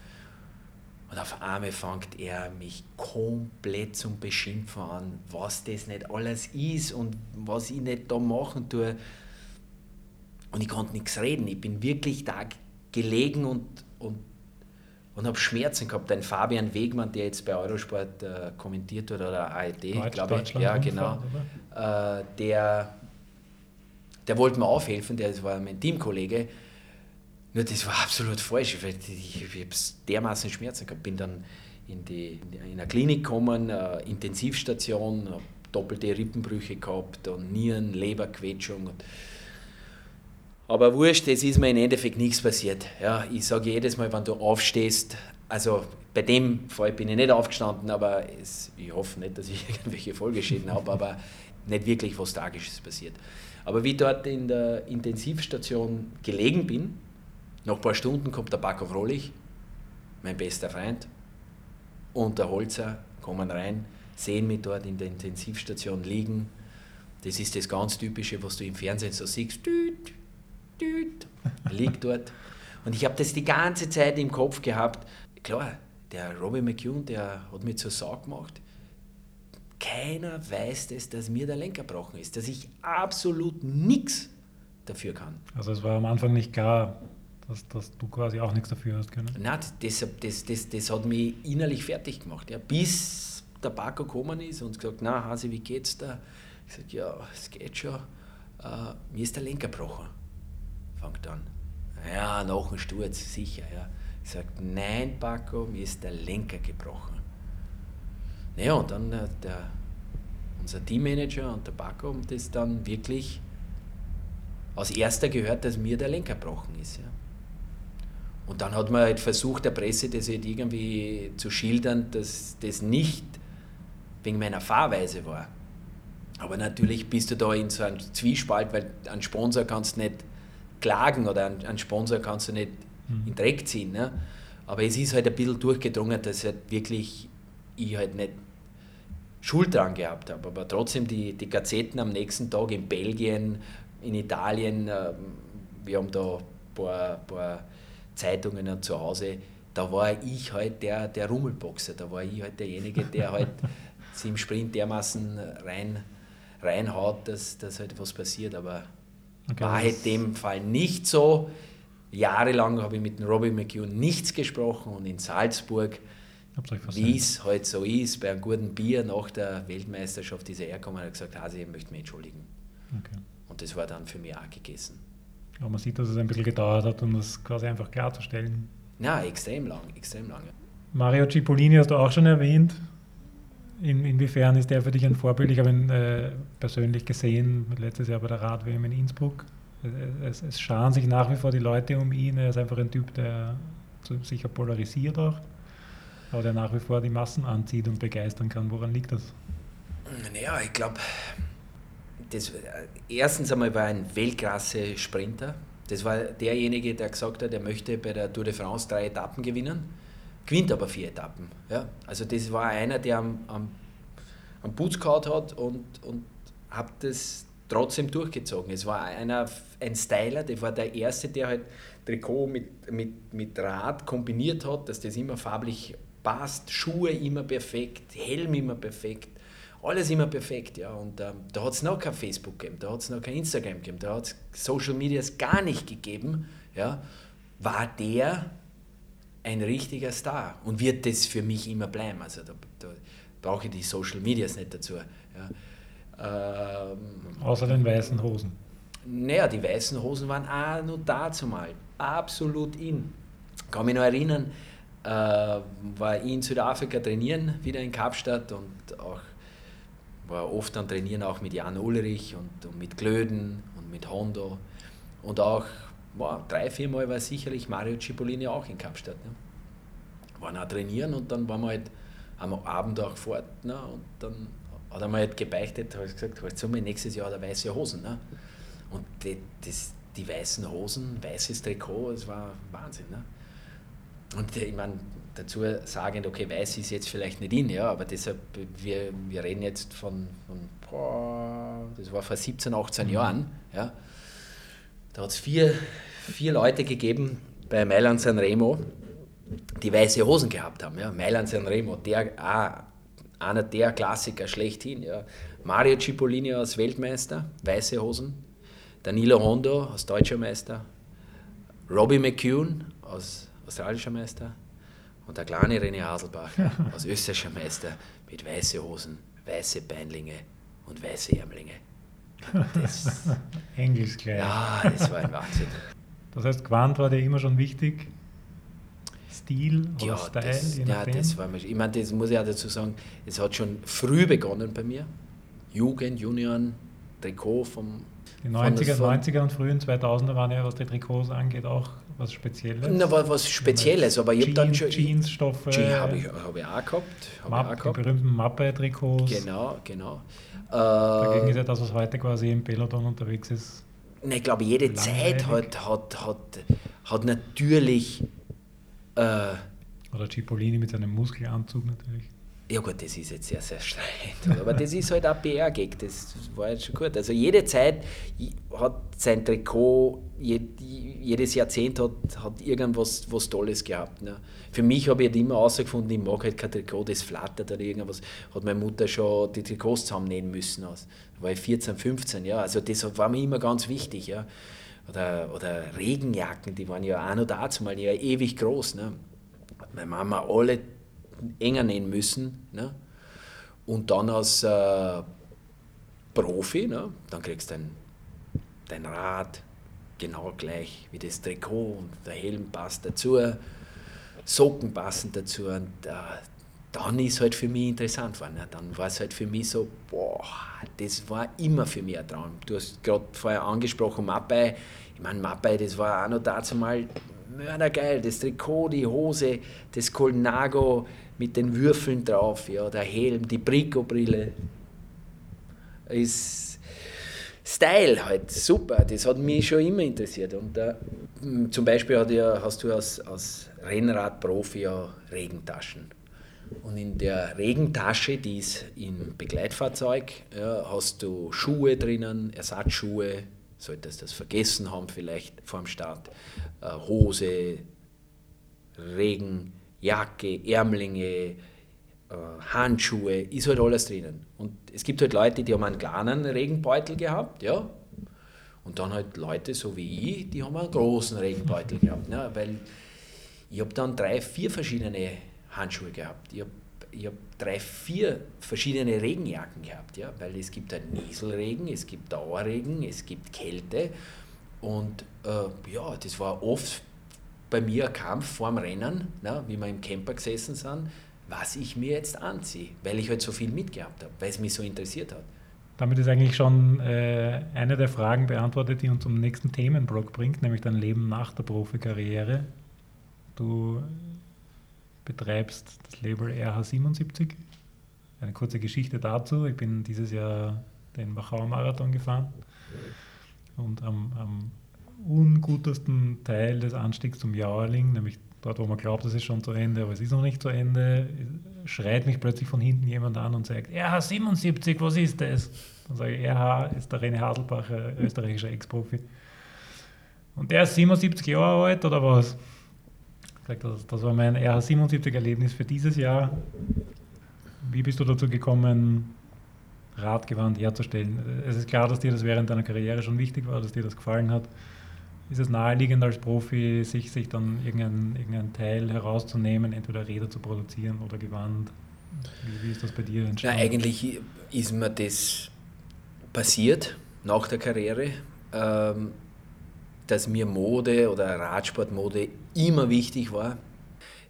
Speaker 2: Und auf einmal fängt er mich komplett zum Beschimpfen an, was das nicht alles ist und was ich nicht da machen tue. Und ich konnte nichts reden. Ich bin wirklich da gelegen und, und, und habe Schmerzen gehabt. Ein Fabian Wegmann, der jetzt bei Eurosport äh, kommentiert wird, oder ARD, glaube ich. Ja, genau. Äh, der, der wollte mir aufhelfen, der war mein Teamkollege. Nur das war absolut falsch, ich, ich, ich dermaßen Schmerzen gehabt. Bin dann in, die, in eine Klinik gekommen, eine Intensivstation, doppelte Rippenbrüche gehabt und Nieren, Leberquetschung. Aber wurscht, es ist mir im Endeffekt nichts passiert. Ja, ich sage jedes Mal, wenn du aufstehst, also bei dem Fall bin ich nicht aufgestanden, aber es, ich hoffe nicht, dass ich irgendwelche Folgeschäden habe, aber nicht wirklich was Tragisches passiert. Aber wie ich dort in der Intensivstation gelegen bin, nach ein paar Stunden kommt der Paco Frohlich, mein bester Freund, und der Holzer kommen rein, sehen mich dort in der Intensivstation liegen. Das ist das ganz Typische, was du im Fernsehen so siehst. Düt, liegt dort. Und ich habe das die ganze Zeit im Kopf gehabt. Klar, der Robbie McCune, der hat mir zur Sau gemacht. Keiner weiß das, dass mir der Lenker gebrochen ist, dass ich absolut nichts dafür kann.
Speaker 1: Also es war am Anfang nicht klar, dass, dass du quasi auch nichts dafür hast können.
Speaker 2: Nein, das, das, das, das hat mich innerlich fertig gemacht. Ja. Bis der Paco gekommen ist und gesagt, na Hasi, wie geht's da? Ich sage, ja, es geht schon. Uh, mir ist der Lenker gebrochen. Fangt an. Ja, nach dem Sturz, sicher. Ja. Ich sage, nein, Paco, mir ist der Lenker gebrochen. Naja, und dann äh, der, unser Teammanager und der Paco haben das dann wirklich als erster gehört, dass mir der Lenker gebrochen ist. Ja. Und dann hat man halt versucht, der Presse das halt irgendwie zu schildern, dass das nicht wegen meiner Fahrweise war. Aber natürlich bist du da in so einem Zwiespalt, weil einen Sponsor kannst du nicht klagen oder einen Sponsor kannst du nicht mhm. in den Dreck ziehen. Ne? Aber es ist halt ein bisschen durchgedrungen, dass halt wirklich ich halt nicht Schuld dran gehabt habe. Aber trotzdem die, die Gazetten am nächsten Tag in Belgien, in Italien, ähm, wir haben da ein paar, paar Zeitungen zu Hause, da war ich halt der, der Rummelboxer, da war ich halt derjenige, der halt sich im Sprint dermaßen rein, reinhaut, dass, dass halt was passiert. Aber okay, war halt dem Fall nicht so. Jahrelang habe ich mit Robbie McHugh nichts gesprochen und in Salzburg, wie es halt so ist, bei einem guten Bier nach der Weltmeisterschaft ist er hergekommen und hat gesagt, Hasi, ich möchte mich entschuldigen. Okay. Und das war dann für mich auch gegessen.
Speaker 1: Aber man sieht, dass es ein bisschen gedauert hat, um das quasi einfach klarzustellen.
Speaker 2: Ja, extrem lang, extrem lang.
Speaker 1: Mario Cipollini hast du auch schon erwähnt. In, inwiefern ist der für dich ein Vorbild? Ich habe ihn äh, persönlich gesehen, letztes Jahr bei der Rad-WM in Innsbruck. Es, es scharen sich nach wie vor die Leute um ihn. Er ist einfach ein Typ, der sicher polarisiert auch, aber der nach wie vor die Massen anzieht und begeistern kann. Woran liegt das?
Speaker 2: Naja, ich glaube, das, erstens einmal war er ein Weltklasse-Sprinter. Das war derjenige, der gesagt hat, er möchte bei der Tour de France drei Etappen gewinnen, gewinnt aber vier Etappen. Ja? Also das war einer, der am, am, am Boots gehauen hat und, und hat das trotzdem durchgezogen. Es war einer, ein Styler, der war der Erste, der halt Trikot mit, mit, mit Rad kombiniert hat, dass das immer farblich passt, Schuhe immer perfekt, Helm immer perfekt alles immer perfekt. Ja. Und ähm, da hat es noch kein Facebook gegeben, da hat es noch kein Instagram gegeben, da hat es Social Medias gar nicht gegeben. Ja. War der ein richtiger Star und wird das für mich immer bleiben. Also da, da brauche ich die Social Medias nicht dazu. Ja.
Speaker 1: Ähm, Außer den weißen Hosen.
Speaker 2: Naja, die weißen Hosen waren auch nur dazu mal absolut in. Kann mich noch erinnern, äh, war ich in Südafrika trainieren, wieder in Kapstadt und auch war oft am Trainieren auch mit Jan Ulrich und, und mit Glöden und mit Hondo. Und auch boah, drei, vier Mal war sicherlich Mario Cipollini auch in Kapstadt. Ne? Waren auch trainieren und dann waren wir halt am Abend auch fort. Ne? Und dann hat er mir halt gebeichtet, habe ich gesagt, halt so nächstes Jahr der weiße Hosen. Ne? Und die, das, die weißen Hosen, weißes Trikot, das war Wahnsinn. Ne? Und ich meine, dazu sagend, okay, weiß ist jetzt vielleicht nicht in, ja, aber deshalb, wir, wir reden jetzt von, von boah, das war vor 17, 18 mhm. Jahren, ja. Da hat es vier, vier Leute gegeben bei Mailand Sanremo, die weiße Hosen gehabt haben. Ja. Mailand Sanremo, der, ah, einer der Klassiker schlechthin. Ja. Mario Cipollini als Weltmeister, weiße Hosen. Danilo Hondo als deutscher Meister. Robbie McCune als australischer Meister und der kleine René Haselbach als österreichischer Meister mit weiße Hosen, weiße Beinlinge und weiße Ärmlinge.
Speaker 1: Englisch gleich.
Speaker 2: Ja, das war ein Wahnsinn.
Speaker 1: Das heißt, Quant war dir immer schon wichtig? Stil oder
Speaker 2: ja,
Speaker 1: Style?
Speaker 2: Das,
Speaker 1: je
Speaker 2: ja,
Speaker 1: nachdem?
Speaker 2: das war mir, ich meine, das muss ich auch dazu sagen, es hat schon früh begonnen bei mir. Jugend, Junioren, Trikot vom.
Speaker 1: Die
Speaker 2: von
Speaker 1: 90er,
Speaker 2: von-
Speaker 1: 90er und frühen 2000er waren ja, was die Trikots angeht, auch was Spezielles.
Speaker 2: Na, war was Spezielles, aber ich habe dann schon.
Speaker 1: Jeansstoffe,
Speaker 2: Jeans habe ich, hab ich auch gehabt. Hab ich auch
Speaker 1: Mapp, die
Speaker 2: gehabt.
Speaker 1: berühmten Mappe-Trikots.
Speaker 2: Genau, genau.
Speaker 1: Dagegen ist
Speaker 2: Äh,
Speaker 1: ja das, was heute quasi im Peloton unterwegs ist.
Speaker 2: Ich glaube, jede
Speaker 1: langweilig.
Speaker 2: Zeit hat, hat, hat, hat natürlich. Äh,
Speaker 1: Oder Cipollini mit seinem Muskelanzug natürlich.
Speaker 2: Ja gut, das ist jetzt sehr, sehr streitend. Aber das ist halt auch PR-Gag, das war jetzt schon gut. Also jede Zeit hat sein Trikot, je- jedes Jahrzehnt hat, hat irgendwas was Tolles gehabt. Ne? Für mich habe ich halt immer herausgefunden, ich mag halt kein Trikot, das flattert oder irgendwas. Hat meine Mutter schon die Trikots zusammennähen müssen. Aus. Da war ich 14, 15, ja. Also das war mir immer ganz wichtig, ja. Oder, oder Regenjacken, die waren ja auch noch dazu mal ja ewig groß. Ne? Meine Mama alle enger nähen müssen. Ne? Und dann als äh, Profi, ne? dann kriegst du dein, dein Rad genau gleich wie das Trikot und der Helm passt dazu, Socken passen dazu. Und äh, dann ist halt für mich interessant geworden. Ne? Dann war es halt für mich so, boah, das war immer für mich ein Traum. Du hast gerade vorher angesprochen, Mappei. Ich meine, Mappei, das war auch noch dazu mal mördergeil. Das Trikot, die Hose, das Colnago mit den Würfeln drauf, ja, der Helm, die Brico-Brille. Ist Style halt, super. Das hat mich schon immer interessiert. Und äh, m, zum Beispiel ja, hast du als, als Rennradprofi ja Regentaschen. Und in der Regentasche, die ist im Begleitfahrzeug, ja, hast du Schuhe drinnen, Ersatzschuhe, solltest das vergessen haben vielleicht vor dem Start, äh, Hose, Regenjacke, Ärmlinge, äh, Handschuhe, ist halt alles drinnen. Und es gibt halt Leute, die haben einen kleinen Regenbeutel gehabt, ja, und dann halt Leute so wie ich, die haben einen großen Regenbeutel gehabt, ne? weil ich habe dann drei, vier verschiedene Handschuhe gehabt. Ich habe ich hab drei, vier verschiedene Regenjacken gehabt, ja? weil es gibt halt Nieselregen, es gibt Dauerregen, es gibt Kälte und äh, ja, das war oft bei mir ein Kampf vorm Rennen, ne? wie wir im Camper gesessen sind, was ich mir jetzt anziehe, weil ich halt so viel mitgehabt habe, weil es mich so interessiert hat.
Speaker 1: Damit ist eigentlich schon äh, eine der Fragen beantwortet, die uns zum nächsten Themenblock bringt, nämlich dein Leben nach der Profikarriere. Du betreibst das Label RH77. Eine kurze Geschichte dazu. Ich bin dieses Jahr den Wachauer Marathon gefahren und am, am ungutesten Teil des Anstiegs zum Jauerling, nämlich dort, wo man glaubt, es ist schon zu Ende, aber es ist noch nicht zu Ende, schreit mich plötzlich von hinten jemand an und sagt, RH77, was ist das? Dann sage ich, RH ist der René Haselbach, ein österreichischer Ex-Profi. Und der ist 77 Jahre alt oder was? Das, das war mein RH77-Erlebnis für dieses Jahr. Wie bist du dazu gekommen, Radgewand herzustellen? Es ist klar, dass dir das während deiner Karriere schon wichtig war, dass dir das gefallen hat. Ist es naheliegend als Profi, sich, sich dann irgendein, irgendein Teil herauszunehmen, entweder Räder zu produzieren oder Gewand? Wie, wie ist das bei dir
Speaker 2: Na,
Speaker 1: entstanden?
Speaker 2: eigentlich ist mir das passiert nach der Karriere, ähm, dass mir Mode oder Radsportmode immer wichtig war.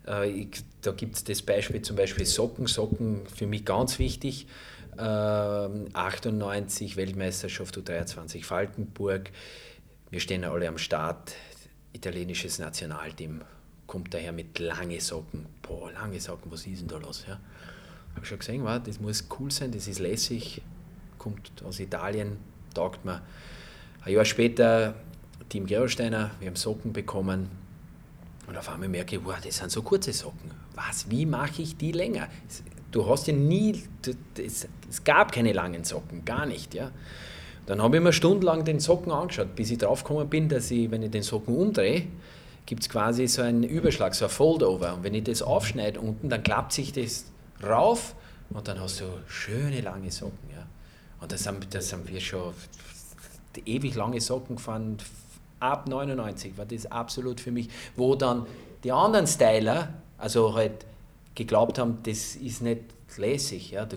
Speaker 2: Äh, ich, da gibt es das Beispiel zum Beispiel Socken. Socken für mich ganz wichtig. Ähm, 98 Weltmeisterschaft U23 Falkenburg. Wir stehen alle am Start. Italienisches Nationalteam kommt daher mit lange Socken. Boah, lange Socken, was ist denn da los? Ja? Habe schon gesehen, wow, das muss cool sein, das ist lässig, kommt aus Italien, taugt mir. Ein Jahr später, Team Gerolsteiner, wir haben Socken bekommen und auf einmal merke ich, wow, das sind so kurze Socken. Was, wie mache ich die länger? Du hast ja nie, es gab keine langen Socken, gar nicht, ja. Dann habe ich mir stundenlang den Socken angeschaut, bis ich draufgekommen bin, dass ich, wenn ich den Socken umdrehe, gibt es quasi so einen Überschlag, so ein Foldover. Und wenn ich das aufschneide unten, dann klappt sich das rauf und dann hast du schöne lange Socken. Ja. Und das haben, das haben wir schon ewig lange Socken gefahren. Ab 99 war das absolut für mich, wo dann die anderen Styler, also halt geglaubt haben, das ist nicht lässig, ja,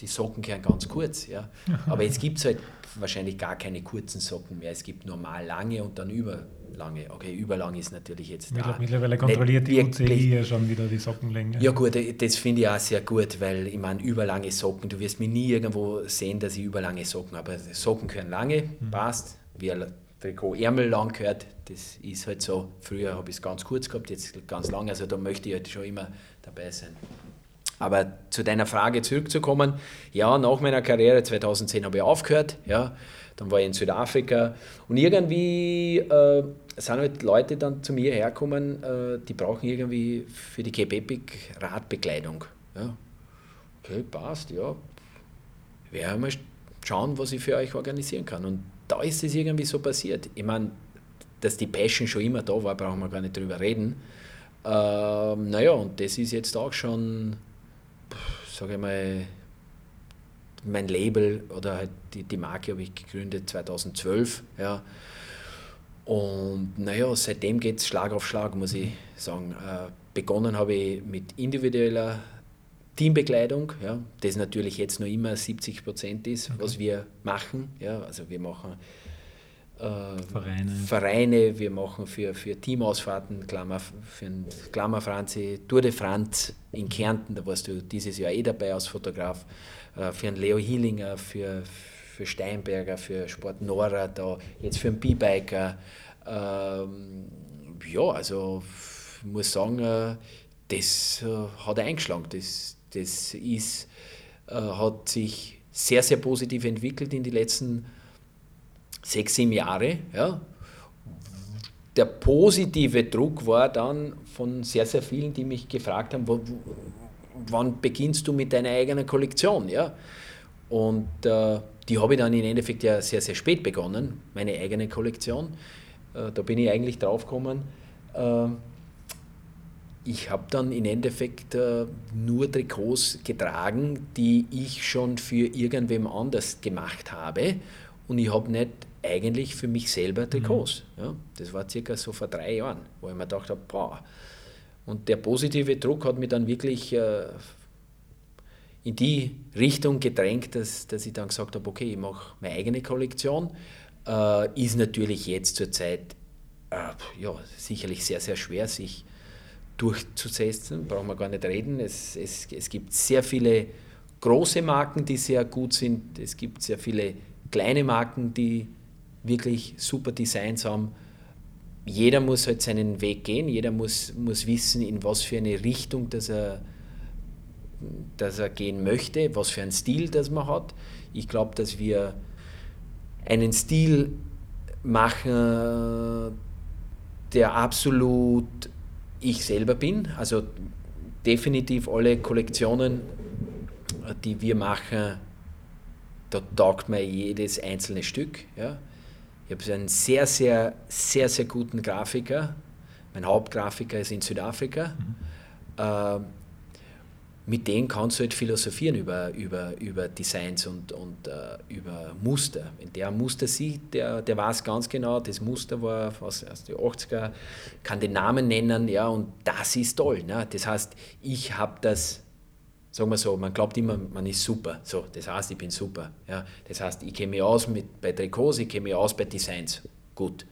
Speaker 2: die Socken gehören ganz kurz, ja. Aber jetzt gibt es halt wahrscheinlich gar keine kurzen Socken mehr. Es gibt normal lange und dann über überlange. Okay, überlang ist natürlich jetzt
Speaker 1: da. Mittlerweile kontrolliert die UCI ja schon wieder die Sockenlänge.
Speaker 2: Ja gut, das finde ich auch sehr gut, weil ich meine, überlange Socken, du wirst mich nie irgendwo sehen, dass ich überlange Socken habe. Socken können lange, mhm. passt. Wie ein Trikot Ärmel lang gehört, das ist halt so. Früher habe ich es ganz kurz gehabt, jetzt ganz lang, also da möchte ich halt schon immer dabei sein. Aber zu deiner Frage zurückzukommen, ja, nach meiner Karriere 2010 habe ich aufgehört, ja, dann war ich in Südafrika und irgendwie äh, sind halt Leute dann zu mir hergekommen, äh, die brauchen irgendwie für die Cape Epic Radbekleidung. Ja. Okay, passt, ja. Werden wir schauen, was ich für euch organisieren kann. Und da ist es irgendwie so passiert. Ich meine, dass die Passion schon immer da war, brauchen wir gar nicht drüber reden. Ähm, naja, und das ist jetzt auch schon, sage ich mal, mein Label oder halt die, die Marke habe ich gegründet 2012. Ja. Und naja, seitdem geht es Schlag auf Schlag, muss ich sagen. Äh, begonnen habe ich mit individueller Teambekleidung, ja, das natürlich jetzt noch immer 70 Prozent ist, okay. was wir machen. Ja, also wir machen Vereine. Vereine, wir machen für, für Teamausfahrten, Klammer, für den Klammer Franzi, Tour de France in Kärnten, da warst du dieses Jahr eh dabei als Fotograf, äh, für einen Leo Hielinger, für, für Steinberger, für Sport Nora, da, jetzt für einen B-Biker. Ähm, ja, also ich muss sagen, äh, das äh, hat eingeschlagen. Das, das ist, hat sich sehr, sehr positiv entwickelt in den letzten sechs, sieben Jahre. Ja. Der positive Druck war dann von sehr, sehr vielen, die mich gefragt haben, wo, wann beginnst du mit deiner eigenen Kollektion? Ja? Und äh, die habe ich dann im Endeffekt ja sehr, sehr spät begonnen, meine eigene Kollektion. Äh, da bin ich eigentlich drauf gekommen. Äh, ich habe dann im Endeffekt äh, nur Trikots getragen, die ich schon für irgendwem anders gemacht habe. Und ich habe nicht eigentlich für mich selber Trikots. Mhm. Ja, das war circa so vor drei Jahren, wo ich mir gedacht habe, boah. Und der positive Druck hat mich dann wirklich äh, in die Richtung gedrängt, dass, dass ich dann gesagt habe, okay, ich mache meine eigene Kollektion. Äh, ist natürlich jetzt zurzeit äh, ja, sicherlich sehr, sehr schwer, sich durchzusetzen, brauchen wir gar nicht reden. Es, es, es gibt sehr viele große Marken, die sehr gut sind. Es gibt sehr viele kleine Marken, die wirklich super Designs haben. Jeder muss halt seinen Weg gehen, jeder muss, muss wissen, in was für eine Richtung dass er, dass er gehen möchte, was für einen Stil das man hat. Ich glaube, dass wir einen Stil machen, der absolut ich selber bin. Also definitiv alle Kollektionen, die wir machen, da taugt mir jedes einzelne Stück. Ja. Ich habe einen sehr, sehr, sehr, sehr guten Grafiker. Mein Hauptgrafiker ist in Südafrika. Mhm. Äh, mit denen kannst du halt philosophieren über, über, über Designs und, und uh, über Muster. Wenn der ein Muster sieht, der, der weiß ganz genau, das Muster war aus, aus den 80er, kann den Namen nennen, ja, und das ist toll. Ne? Das heißt, ich habe das sagen wir so, man glaubt immer, man ist super. So, das heißt, ich bin super. Ja, das heißt, ich kenne mich aus mit, bei Trikots, ich kenne mich aus bei Designs. Gut.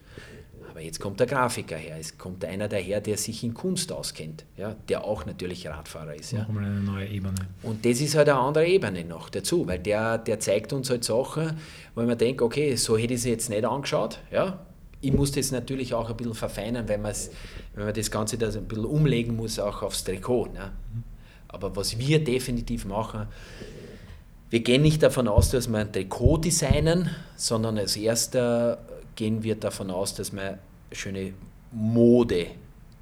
Speaker 2: Aber jetzt kommt der Grafiker her, es kommt einer daher, der sich in Kunst auskennt, ja, der auch natürlich Radfahrer ist. Ja.
Speaker 1: Nochmal eine neue Ebene.
Speaker 2: Und das ist halt eine andere Ebene noch dazu, weil der, der zeigt uns halt Sachen, wo man denkt, okay, so hätte ich es jetzt nicht angeschaut. Ja. Ich muss das natürlich auch ein bisschen verfeinern, wenn, wenn man das Ganze das ein bisschen umlegen muss, auch aufs Trikot. Ne. Mhm. Aber was wir definitiv machen, wir gehen nicht davon aus, dass wir ein Trikot designen, sondern als erster gehen wir davon aus, dass man schöne Mode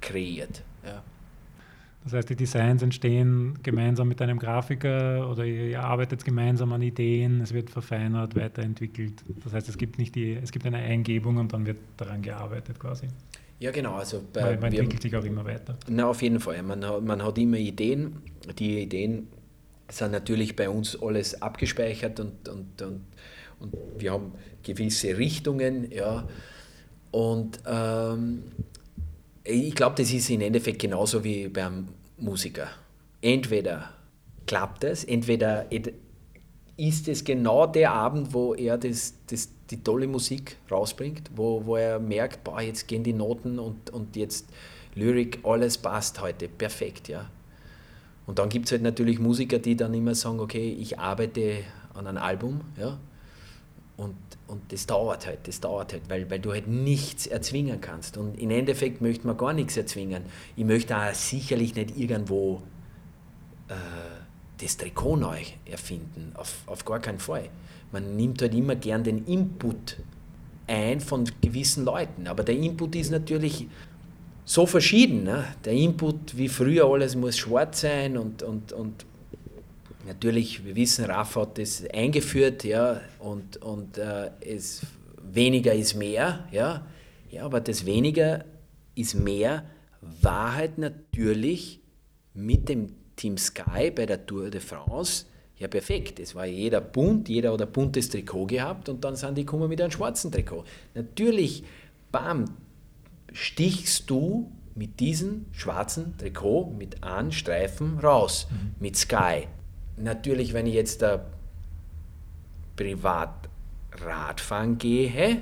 Speaker 2: kreiert. Ja.
Speaker 1: Das heißt, die Designs entstehen gemeinsam mit einem Grafiker oder ihr arbeitet gemeinsam an Ideen, es wird verfeinert, weiterentwickelt. Das heißt, es gibt nicht die, es gibt eine Eingebung und dann wird daran gearbeitet quasi.
Speaker 2: Ja, genau. Also
Speaker 1: bei, man entwickelt sich auch immer weiter.
Speaker 2: Na, auf jeden Fall. Man, man hat immer Ideen. Die Ideen sind natürlich bei uns alles abgespeichert und, und, und, und wir haben gewisse Richtungen. Ja. Und ähm, ich glaube, das ist im Endeffekt genauso wie beim Musiker. Entweder klappt es, entweder ist es genau der Abend, wo er das, das die tolle Musik rausbringt, wo, wo er merkt, boah, jetzt gehen die Noten und, und jetzt Lyrik, alles passt heute, perfekt, ja. Und dann gibt es halt natürlich Musiker, die dann immer sagen, okay, ich arbeite an einem Album, ja, und, und das dauert halt, das dauert halt, weil, weil du halt nichts erzwingen kannst. Und im Endeffekt möchte man gar nichts erzwingen. Ich möchte auch sicherlich nicht irgendwo äh, das Trikot neu erfinden, auf, auf gar keinen Fall. Man nimmt halt immer gern den Input ein von gewissen Leuten, aber der Input ist natürlich so verschieden. Ne? Der Input, wie früher alles muss schwarz sein und, und, und natürlich, wir wissen, Raff hat das eingeführt, ja, und, und äh, es, weniger ist mehr, ja, ja, aber das weniger ist mehr war halt natürlich mit dem Team Sky bei der Tour de France ja perfekt. Es war jeder bunt, jeder hat ein buntes Trikot gehabt und dann sind die gekommen mit einem schwarzen Trikot. Natürlich, bam, stichst du mit diesem schwarzen Trikot mit einem Streifen raus, mhm. mit Sky natürlich, wenn ich jetzt da privat Radfahren gehe,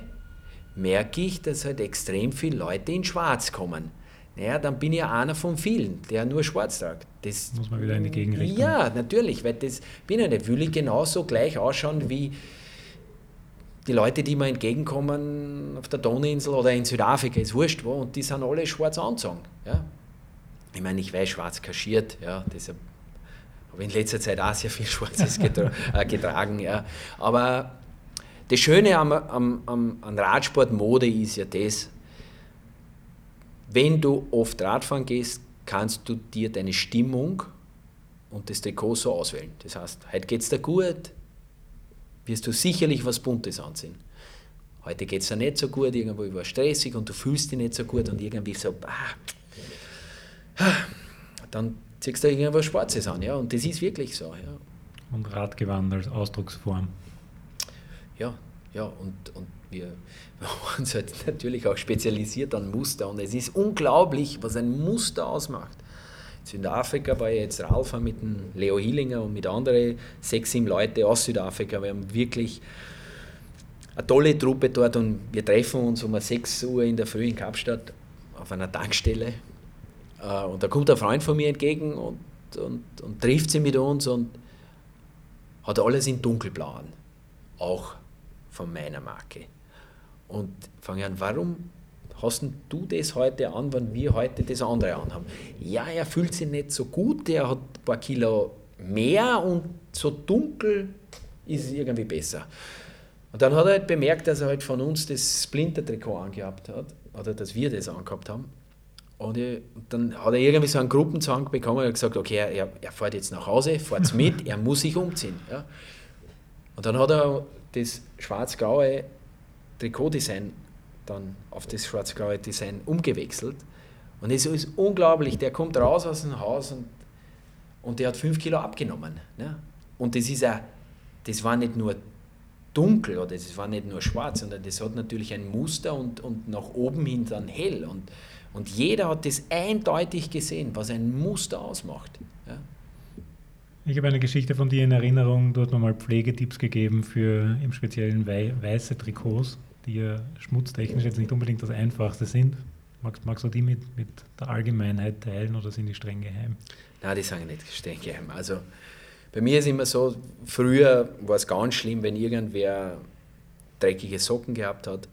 Speaker 2: merke ich, dass halt extrem viele Leute in Schwarz kommen. Naja, dann bin ich einer von vielen, der nur schwarz trägt.
Speaker 1: Das muss man wieder in die Gegenrichtung.
Speaker 2: Ja, natürlich, weil das bin ich nicht. Will ich genauso gleich ausschauen wie die Leute, die mir entgegenkommen auf der Donauinsel oder in Südafrika, ist wurscht wo, und die sind alle schwarz angezogen. Ja? Ich meine, ich weiß, schwarz kaschiert, ja, deshalb habe in letzter Zeit auch sehr viel Schwarzes getra äh, getragen. Ja. Aber das Schöne am, am, am, an Radsportmode ist ja das, wenn du oft Radfahren gehst, kannst du dir deine Stimmung und das Trikot so auswählen. Das heißt, heute geht es dir gut, wirst du sicherlich was Buntes ansehen. Heute geht es dir nicht so gut, irgendwo war stressig und du fühlst dich nicht so gut und irgendwie so, ah, dann ziehst du irgendwas Schwarzes an. Ja? Und das ist wirklich so. Ja.
Speaker 1: Und Radgewand als Ausdrucksform.
Speaker 2: Ja, ja, und, und wir, wir haben uns natürlich auch spezialisiert an Muster. Und es ist unglaublich, was ein Muster ausmacht. In Südafrika war jetzt Ralfa mit dem Leo Hillinger und mit anderen sechs, sieben Leute aus Südafrika. Wir haben wirklich eine tolle Truppe dort und wir treffen uns um 6 Uhr in der Früh in Kapstadt auf einer Tankstelle äh, und da kommt ein Freund von mir entgegen und, und, und trifft sie mit uns und hat alles in dunkelblau an. Auch von meiner Marke. Und fange an, warum hast du das heute an, wenn wir heute das andere anhaben? Ja, er fühlt sich nicht so gut, er hat ein paar Kilo mehr und so dunkel ist es irgendwie besser. Und dann hat er halt bemerkt, dass er halt von uns das Splinter-Trikot angehabt hat, oder dass wir das angehabt haben. Und ich, dann hat er irgendwie so einen Gruppenzwang bekommen und gesagt, okay, er, er fährt jetzt nach Hause, fährt mit, er muss sich umziehen. Ja. Und dann hat er das schwarz-graue Trikotdesign dann auf das schwarz-graue Design umgewechselt. Und es ist unglaublich, der kommt raus aus dem Haus und, und der hat fünf Kilo abgenommen. Ne? Und das ist auch, das war nicht nur dunkel oder das war nicht nur schwarz, sondern das hat natürlich ein Muster und, und nach oben hin dann hell. Und und jeder hat das eindeutig gesehen, was ein Muster ausmacht. Ja.
Speaker 1: Ich habe eine Geschichte von dir in Erinnerung, du hast mir mal Pflegetipps gegeben für im Speziellen wei weiße Trikots, die ja schmutztechnisch jetzt nicht unbedingt das einfachste sind. Magst, magst du die mit, mit der Allgemeinheit teilen oder sind die streng geheim?
Speaker 2: Nein, die sind nicht streng geheim. Also bei mir ist immer so, früher war es ganz schlimm, wenn irgendwer dreckige Socken gehabt hat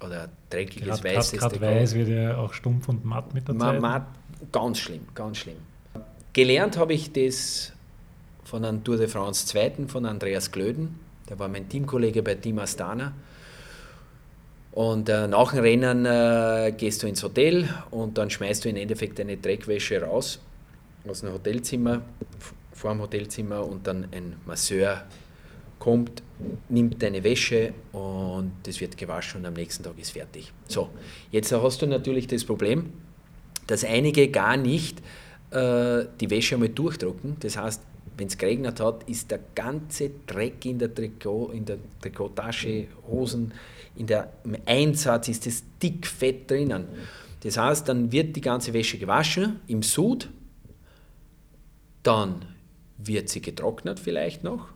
Speaker 2: oder dreckiges grad, weißes
Speaker 1: Gerade weiß wird ja auch stumpf und matt mit der Zeit. Matt,
Speaker 2: ganz schlimm, ganz schlimm. Gelernt habe ich das von einem Tour de France Zweiten, von Andreas Glöden. Der war mein Teamkollege bei Team Astana. Und äh, nach dem Rennen äh, gehst du ins Hotel und dann schmeißt du im Endeffekt deine Dreckwäsche raus aus dem Hotelzimmer, vor dem Hotelzimmer und dann ein Masseur kommt, nimmt deine Wäsche und das wird gewaschen und am nächsten Tag ist fertig. So, jetzt hast du natürlich das Problem, dass einige gar nicht äh, die Wäsche einmal durchdrucken. Das heißt, wenn es geregnet hat, ist der ganze Dreck in der Trikot, in der Trikottasche, Hosen, in der im Einsatz ist das dick Fett drinnen. Das heißt, dann wird die ganze Wäsche gewaschen im Sud, dann wird sie getrocknet vielleicht noch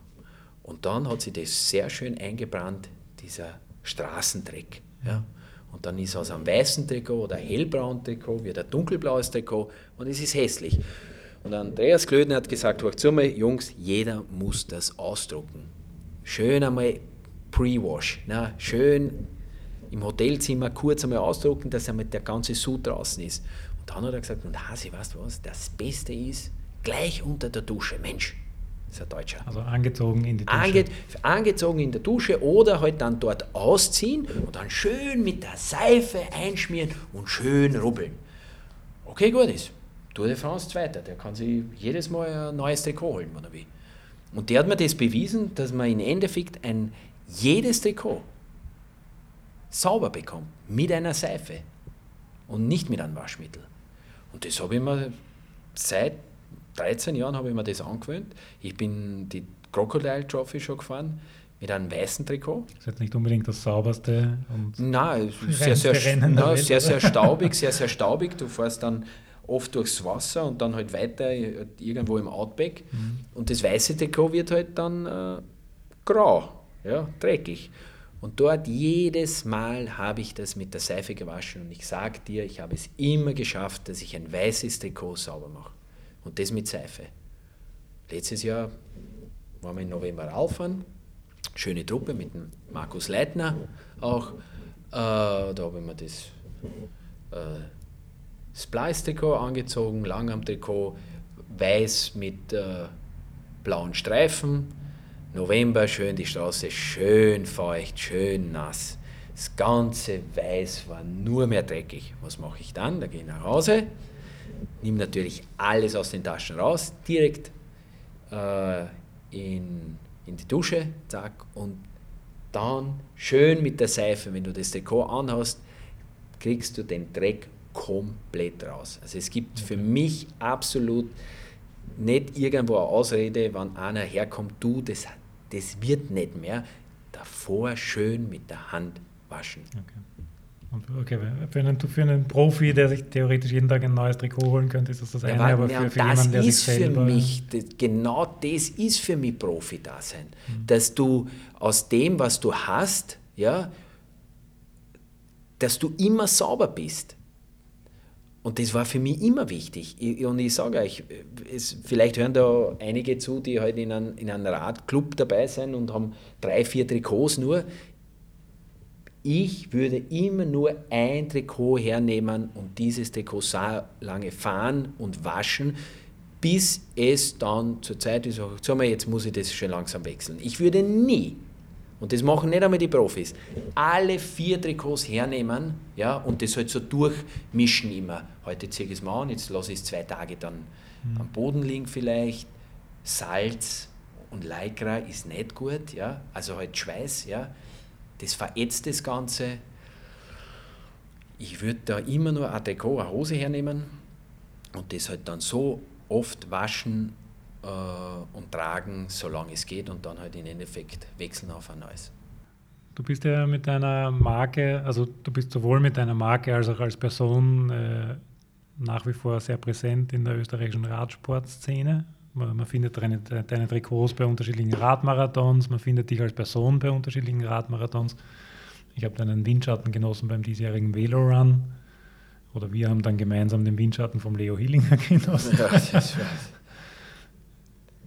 Speaker 2: und dann hat sie das sehr schön eingebrannt dieser Straßendreck. Ja. Und dann ist aus einem weißen Trikot oder hellbraunen Trikot wird ein dunkelblaues Trikot und es ist hässlich. Und Andreas Klöden hat gesagt, hört zu mir, Jungs, jeder muss das ausdrucken. Schön einmal Pre-Wash, schön im Hotelzimmer kurz einmal ausdrucken, dass einmal der ganze Sud draußen ist. Und dann hat er gesagt, und Hasi, weißt du was, das Beste ist, gleich unter der Dusche, Mensch, das ist ein Deutscher.
Speaker 1: Also angezogen in die Dusche.
Speaker 2: Ange, angezogen in der Dusche oder halt dann dort ausziehen und dann schön mit der Seife einschmieren und schön rubbeln. Okay, gut ist. Tour de France Zweiter, der kann sich jedes Mal ein neues Trikot holen, wenn er will. Und der hat mir das bewiesen, dass man im Endeffekt ein jedes Trikot sauber bekommt mit einer Seife und nicht mit einem Waschmittel. Und das habe ich mir seit 13 Jahren habe ich mir das angewöhnt. Ich bin die Crocodile Trophy schon gefahren mit einem weißen Trikot.
Speaker 1: Das ist jetzt nicht unbedingt das sauberste
Speaker 2: und Nein, sehr, sehr, na, sehr, sehr staubig, sehr, sehr staubig. Du fährst dann oft durchs Wasser und dann halt weiter irgendwo im Outback. Mhm. Und das weiße Trikot wird halt dann äh, grau, ja, dreckig. Und dort jedes Mal habe ich das mit der Seife gewaschen und ich sage dir, ich habe es immer geschafft, dass ich ein weißes Trikot sauber mache. Und das mit Seife. Letztes Jahr waren wir im November Raufahren, schöne Truppe mit dem Markus Leitner auch. Äh, da habe ich mir das äh, Splice-Trikot angezogen, lang am Trikot, weiß mit äh, blauen Streifen November schön die Straße, schön feucht, schön nass. Das ganze Weiß war nur mehr dreckig. Was mache ich dann? Da gehe ich nach Hause, nehme natürlich alles aus den Taschen raus, direkt äh, in, in die Dusche, zack, und dann schön mit der Seife, wenn du das Dekor anhast, kriegst du den Dreck komplett raus. Also es gibt für mich absolut nicht irgendwo eine Ausrede, wenn einer herkommt, du, das, das wird nicht mehr. Davor schön mit der Hand waschen.
Speaker 1: Okay. okay. Für, einen, für einen Profi, der sich theoretisch jeden Tag ein neues Trikot holen könnte, ist das das eine,
Speaker 2: ja, aber für, für jemanden, der sich selber... Für mich, das, genau das ist für mich Profi-Dasein. Mhm. Dass du aus dem, was du hast, ja, dass du immer sauber bist. Und das war für mich immer wichtig. Und ich sage euch, es, vielleicht hören da einige zu, die halt in einem, in einem Radclub dabei sind und haben drei, vier Trikots nur. Ich würde immer nur ein Trikot hernehmen und dieses Trikot so lange fahren und waschen, bis es dann zur Zeit ist, sag mal, jetzt muss ich das schon langsam wechseln. Ich würde nie und das machen nicht einmal die Profis. Alle vier Trikots hernehmen ja, und das halt so durchmischen immer. Heute ziehe ich es mal an, jetzt lasse ich es zwei Tage dann mhm. am Boden liegen vielleicht. Salz und Lycra ist nicht gut, ja. also halt Schweiß, ja. das verätzt das Ganze. Ich würde da immer nur ein Trikot, eine Hose hernehmen und das halt dann so oft waschen, und tragen, solange es geht und dann halt im Endeffekt wechseln auf ein neues.
Speaker 1: Du bist ja mit deiner Marke, also du bist sowohl mit deiner Marke als auch als Person äh, nach wie vor sehr präsent in der österreichischen Radsportszene. Man, man findet deine, deine, Trikots bei unterschiedlichen Radmarathons, man findet dich als Person bei unterschiedlichen Radmarathons. Ich habe deinen Windschatten genossen beim diesjährigen Velorun. Oder wir haben dann gemeinsam den Windschatten vom Leo Hillinger genossen. Ja, das ist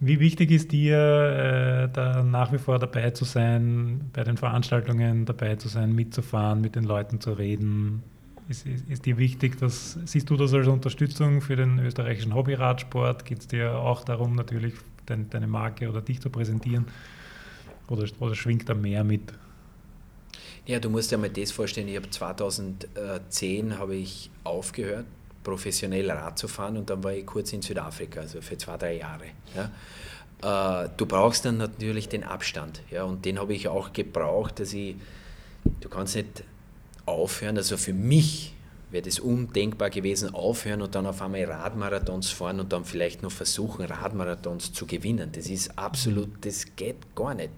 Speaker 1: wie wichtig ist dir, äh, da nach wie vor dabei zu sein, bei den Veranstaltungen dabei zu sein, mitzufahren, mit den Leuten zu reden? Ist, ist, ist dir wichtig, dass, siehst du das als Unterstützung für den österreichischen Hobbyradsport? Geht es dir auch darum, natürlich dein, deine Marke oder dich zu präsentieren? Oder, oder schwingt da mehr mit?
Speaker 2: Ja, du musst dir mal das vorstellen, ich habe 2010 habe ich aufgehört professionell Rad zu fahren und dann war ich kurz in Südafrika, also für zwei, drei Jahre. Ja. Äh, du brauchst dann natürlich den Abstand ja, und den habe ich auch gebraucht, dass ich, du kannst nicht aufhören, also für mich wäre das undenkbar gewesen, aufhören und dann auf einmal Radmarathons fahren und dann vielleicht noch versuchen, Radmarathons zu gewinnen. Das ist absolut, das geht gar nicht.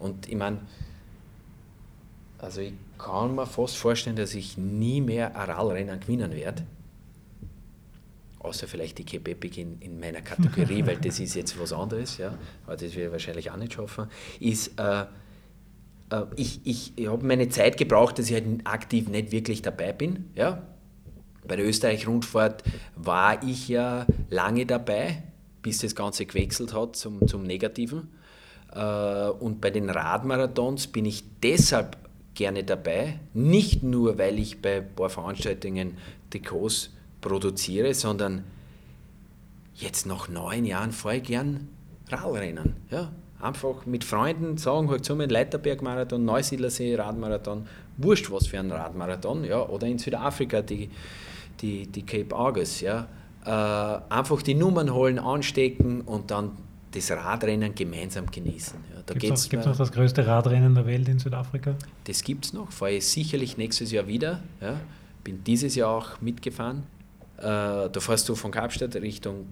Speaker 2: Und ich meine, also ich kann mir fast vorstellen, dass ich nie mehr ein Radrennen gewinnen werde außer vielleicht die Kebepik in, in meiner Kategorie, weil das ist jetzt was anderes, ja, aber das werde ich wahrscheinlich auch nicht schaffen, ist, äh, äh, ich, ich, ich habe meine Zeit gebraucht, dass ich halt aktiv nicht wirklich dabei bin. Ja? Bei der Österreich-Rundfahrt war ich ja lange dabei, bis das Ganze gewechselt hat zum, zum Negativen. Äh, und bei den Radmarathons bin ich deshalb gerne dabei, nicht nur, weil ich bei ein paar Veranstaltungen Trikots produziere, sondern jetzt nach neun Jahren fahre ich gern Radrennen. Ja? Einfach mit Freunden sagen, halt ein Leiterberg-Marathon, Neusiedlersee, Radmarathon, wurscht was für ein Radmarathon, ja? oder in Südafrika die, die, die Cape August. Ja? Äh, einfach die Nummern holen, anstecken und dann das Radrennen gemeinsam genießen.
Speaker 1: Ja, gibt es noch, noch, das größte Radrennen der Welt in Südafrika?
Speaker 2: Das gibt es noch, fahre ich sicherlich nächstes Jahr wieder. Ja. Bin dieses Jahr auch mitgefahren. Äh, da fährst du von Kapstadt Richtung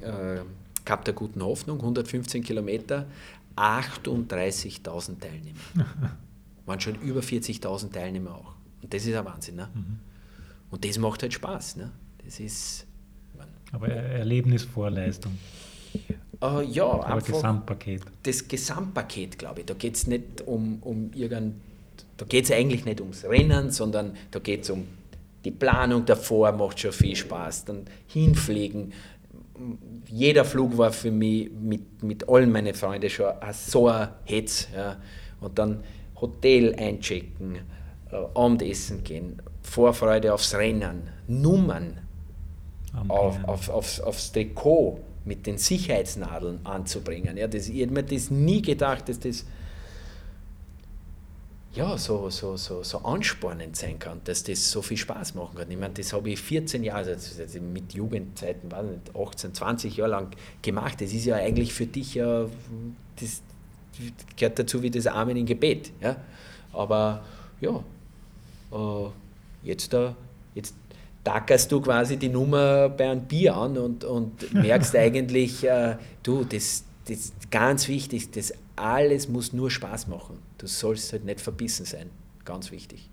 Speaker 2: äh, Kap der Guten Hoffnung, 115 Kilometer, 38.000 Teilnehmer. Waren schon über 40.000 Teilnehmer auch. Und das ist ein Wahnsinn. Ne? Mhm. Und das macht halt Spaß. Ne? Das ist.
Speaker 1: Aber Erlebnis vor Leistung.
Speaker 2: Uh, ja,
Speaker 1: Aber einfach Gesamtpaket.
Speaker 2: Das Gesamtpaket, glaube ich. Da geht es nicht um, um irgendein, da geht es eigentlich nicht ums Rennen, sondern da geht es um die Planung davor, macht schon viel Spaß. Dann hinfliegen. Jeder Flug war für mich mit, mit allen meinen Freunden schon so ein Hetz. Ja. Und dann Hotel einchecken, äh, Abendessen gehen, Vorfreude aufs Rennen, Nummern, auf, auf, aufs, aufs Trikot mit den Sicherheitsnadeln anzubringen. Ja, das, ich hätte mir das nie gedacht, dass das ja, so, so, so, so anspornend sein kann, dass das so viel Spaß machen kann. Ich meine, das habe ich 14 Jahre, also, mit Jugendzeiten, 18, 20 Jahre lang gemacht. Das ist ja eigentlich für dich ja, das gehört dazu wie das Amen im Gebet. Ja? Aber ja, äh, jetzt, da, jetzt tackerst du quasi die Nummer bei einem Bier an und, und merkst eigentlich, äh, du, das, ist ganz wichtig, das alles muss nur Spaß machen. Du sollst halt nicht verbissen sein. Ganz wichtig.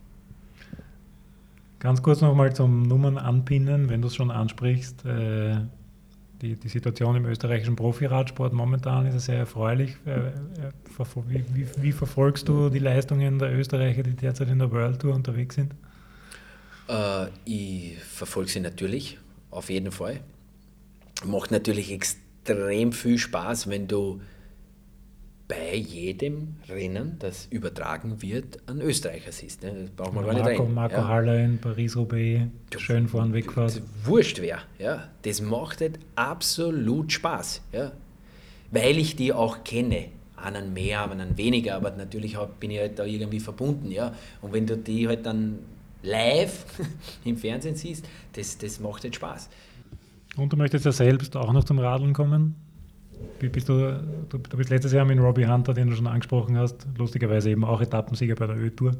Speaker 1: Ganz kurz nochmal zum Nummern anpinnen, wenn du es schon ansprichst. Äh, die, die Situation im österreichischen Profiradsport momentan ist sehr erfreulich. Äh, äh wie, wie, wie, verfolgst du die Leistungen der Österreicher, die derzeit in der World Tour unterwegs sind?
Speaker 2: Äh, ich verfolge sie natürlich, auf jeden Fall. Macht natürlich extrem viel Spaß, wenn du bei jedem Rennen, das übertragen wird, einen Österreicher siehst. Ne? Das
Speaker 1: braucht man Marco, gar nicht rein. Marco ja. Haller in Paris-Roubaix, schön vorn wegfahrt.
Speaker 2: Wurscht wer. Ja? Das macht halt absolut Spaß. Ja? Weil ich die auch kenne. Einen mehr, einen weniger, aber natürlich bin ich halt da irgendwie verbunden. Ja? Und wenn du die halt dann live im Fernsehen siehst, das, das macht halt Spaß.
Speaker 1: Und du möchtest ja selbst auch noch zum Radeln kommen? Bist du, du, du bist letztes Jahr mit Robbie Hunter, den du schon angesprochen hast, lustigerweise eben auch Etappensieger bei der Ö-Tour,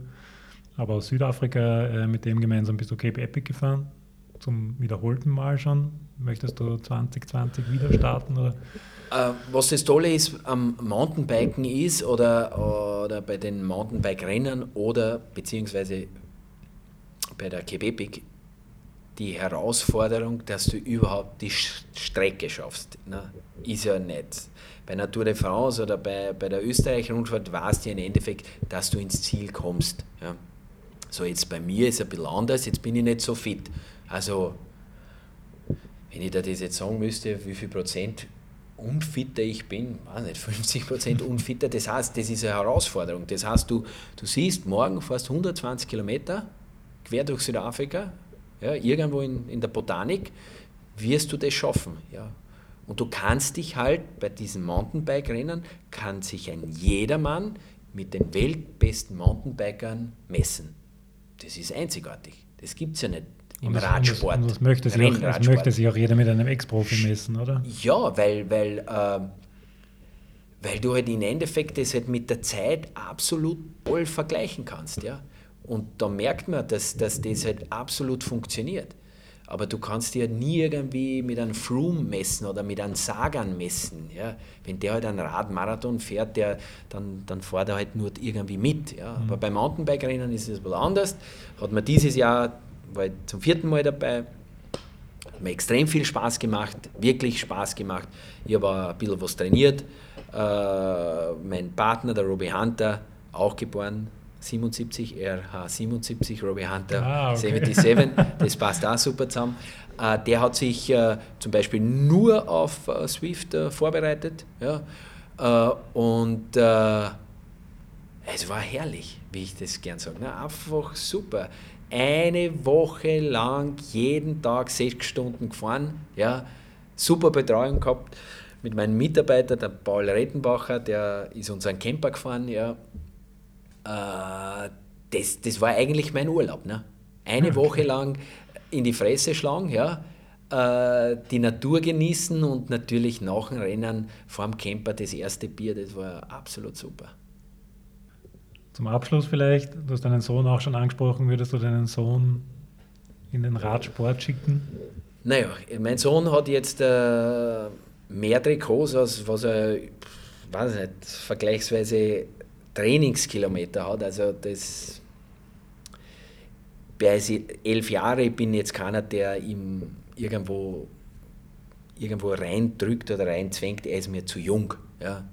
Speaker 1: aber aus Südafrika, äh, mit dem gemeinsam bist du Cape Epic gefahren, zum wiederholten Mal schon. Möchtest du 2020 wieder starten? Oder?
Speaker 2: Äh, was das Tolle ist am Mountainbiken ist oder, oder bei den Mountainbike-Rennen oder beziehungsweise bei der Quebec die Herausforderung, dass du überhaupt die Strecke schaffst. Ne? Ist ja nicht. Bei Tour de France oder bei, bei der Österreich-Rundfahrt weißt du im Endeffekt, dass du ins Ziel kommst. Ja? So, jetzt bei mir ist es ein bisschen anders, jetzt bin ich nicht so fit. Also, wenn ich da das jetzt sagen müsste, wie viel Prozent unfitter ich bin, weiß nicht, 50 Prozent unfitter, das heißt, das ist eine Herausforderung. Das heißt, du, du siehst, morgen fährst 120 Kilometer, quer durch Südafrika, ja, irgendwo in, in der Botanik, wirst du das schaffen. Ja. Und du kannst dich halt bei diesen Mountainbike-Rennen, kann sich ein jedermann mit den weltbesten Mountainbikern messen. Das ist einzigartig. Das gibt es ja nicht im
Speaker 1: und das,
Speaker 2: Radsport.
Speaker 1: Und das, möchte sich, auch, das möchte sich auch jeder mit einem Ex-Profi messen, oder?
Speaker 2: Ja, weil, weil, äh, weil du halt im Endeffekt das halt mit der Zeit absolut voll vergleichen kannst. Ja? Und da merkt man, dass, dass das halt absolut funktioniert. Aber du kannst dir nie irgendwie mit einem Froome messen oder mit einem Sagan messen. Ja? Wenn der halt einen Radmarathon fährt, der, dann, dann fährt er halt nur irgendwie mit. Ja? Mhm. Aber bei Mountainbike-Rennen ist es wohl anders. Hat man dieses Jahr, war ich zum vierten Mal dabei, hat mir extrem viel Spaß gemacht, wirklich Spaß gemacht. Ich habe ein bisschen was trainiert. Äh, mein Partner, der Robbie Hunter, auch geboren 77, RH 77, Robbie Hunter
Speaker 1: Ah, okay.
Speaker 2: 77, das passt auch super zusammen. Äh, der hat sich äh, zum Beispiel nur auf äh, Swift äh, vorbereitet. Ja? Äh, und äh, es war herrlich, wie ich das gern sage. Ne? Einfach super. Eine Woche lang jeden Tag sechs Stunden gefahren. Ja? Super Betreuung gehabt mit meinem Mitarbeiter, der Paul Rettenbacher, der ist unseren Camper gefahren. Ja? Äh, das, das war eigentlich mein Urlaub. Ne? Eine
Speaker 1: Okay.
Speaker 2: Woche lang in die Fresse schlagen, ja? äh, die Natur genießen und natürlich nach dem Rennen vor dem Camper das erste Bier, das war absolut super.
Speaker 1: Zum Abschluss vielleicht, du hast deinen Sohn auch schon angesprochen, würdest du deinen Sohn in den Radsport schicken?
Speaker 2: Naja, mein Sohn hat jetzt äh, mehr Trikots, als was er, weiß nicht, vergleichsweise Trainingskilometer hat. Also das bei elf Jahre ich bin jetzt keiner, der ihm irgendwo, irgendwo reindrückt oder reinzwängt, er ist mir zu jung. Ja.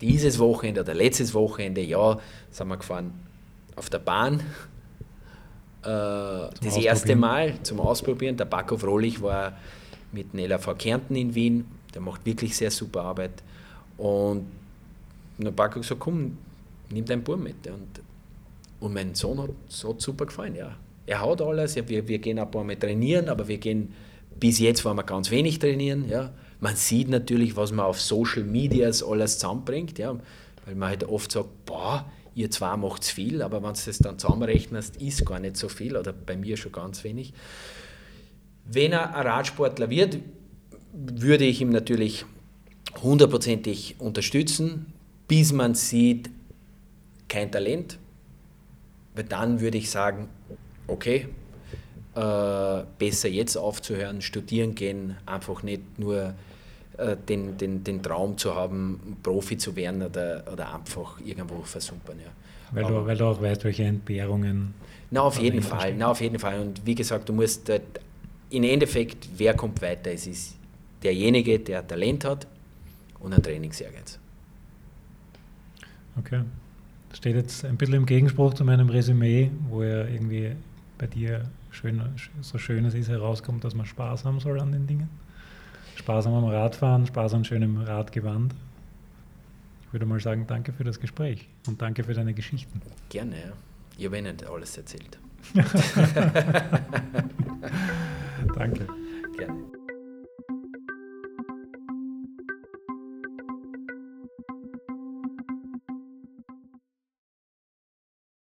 Speaker 2: Dieses Wochenende oder letztes Wochenende, ja, sind wir gefahren auf der Bahn. Äh, das erste. Mal zum Ausprobieren. Der Paco Frohlich war mit Nella V. Kärnten in Wien. Der macht wirklich sehr super Arbeit. Und der Paco gesagt, komm, nimm deinen Bub mit. Und, und mein Sohn hat hat super gefallen, ja. Er hat alles, ja, wir, wir gehen ein paar Mal trainieren, aber wir gehen, bis jetzt waren wir ganz wenig trainieren, ja. Man sieht natürlich, was man auf Social Medias alles zusammenbringt, ja. Weil man halt oft sagt, boah, ihr zwei macht viel, aber wenn du das dann zusammenrechnest, ist gar nicht so viel oder bei mir schon ganz wenig. Wenn er ein Radsportler wird, würde ich ihm natürlich hundertprozentig unterstützen, bis man sieht, kein Talent. Weil dann würde ich sagen, okay, äh, besser jetzt aufzuhören, studieren gehen, einfach nicht nur äh, den, den, den Traum zu haben, Profi zu werden oder, oder einfach irgendwo versumpern. Ja.
Speaker 1: Weil
Speaker 2: Aber-
Speaker 1: du, weil du auch weißt, welche Entbehrungen.
Speaker 2: na, auf jeden Fall, na, auf jeden Fall. Und wie gesagt, du musst äh, im Endeffekt, wer kommt weiter? Es ist derjenige, der Talent hat und ein Trainingsehrgeiz.
Speaker 1: Okay. Das steht jetzt ein bisschen im Gegenspruch zu meinem Resümee, wo ja irgendwie bei dir schön, so schön es ist, herauskommt, dass man Spaß haben soll an den Dingen. Spaß am Radfahren, Spaß an schönem Radgewand. Ich würde mal sagen, danke für das Gespräch und danke für deine Geschichten.
Speaker 2: Gerne, ja. Ich habe Ihnen alles erzählt.
Speaker 1: Danke.
Speaker 2: Gerne.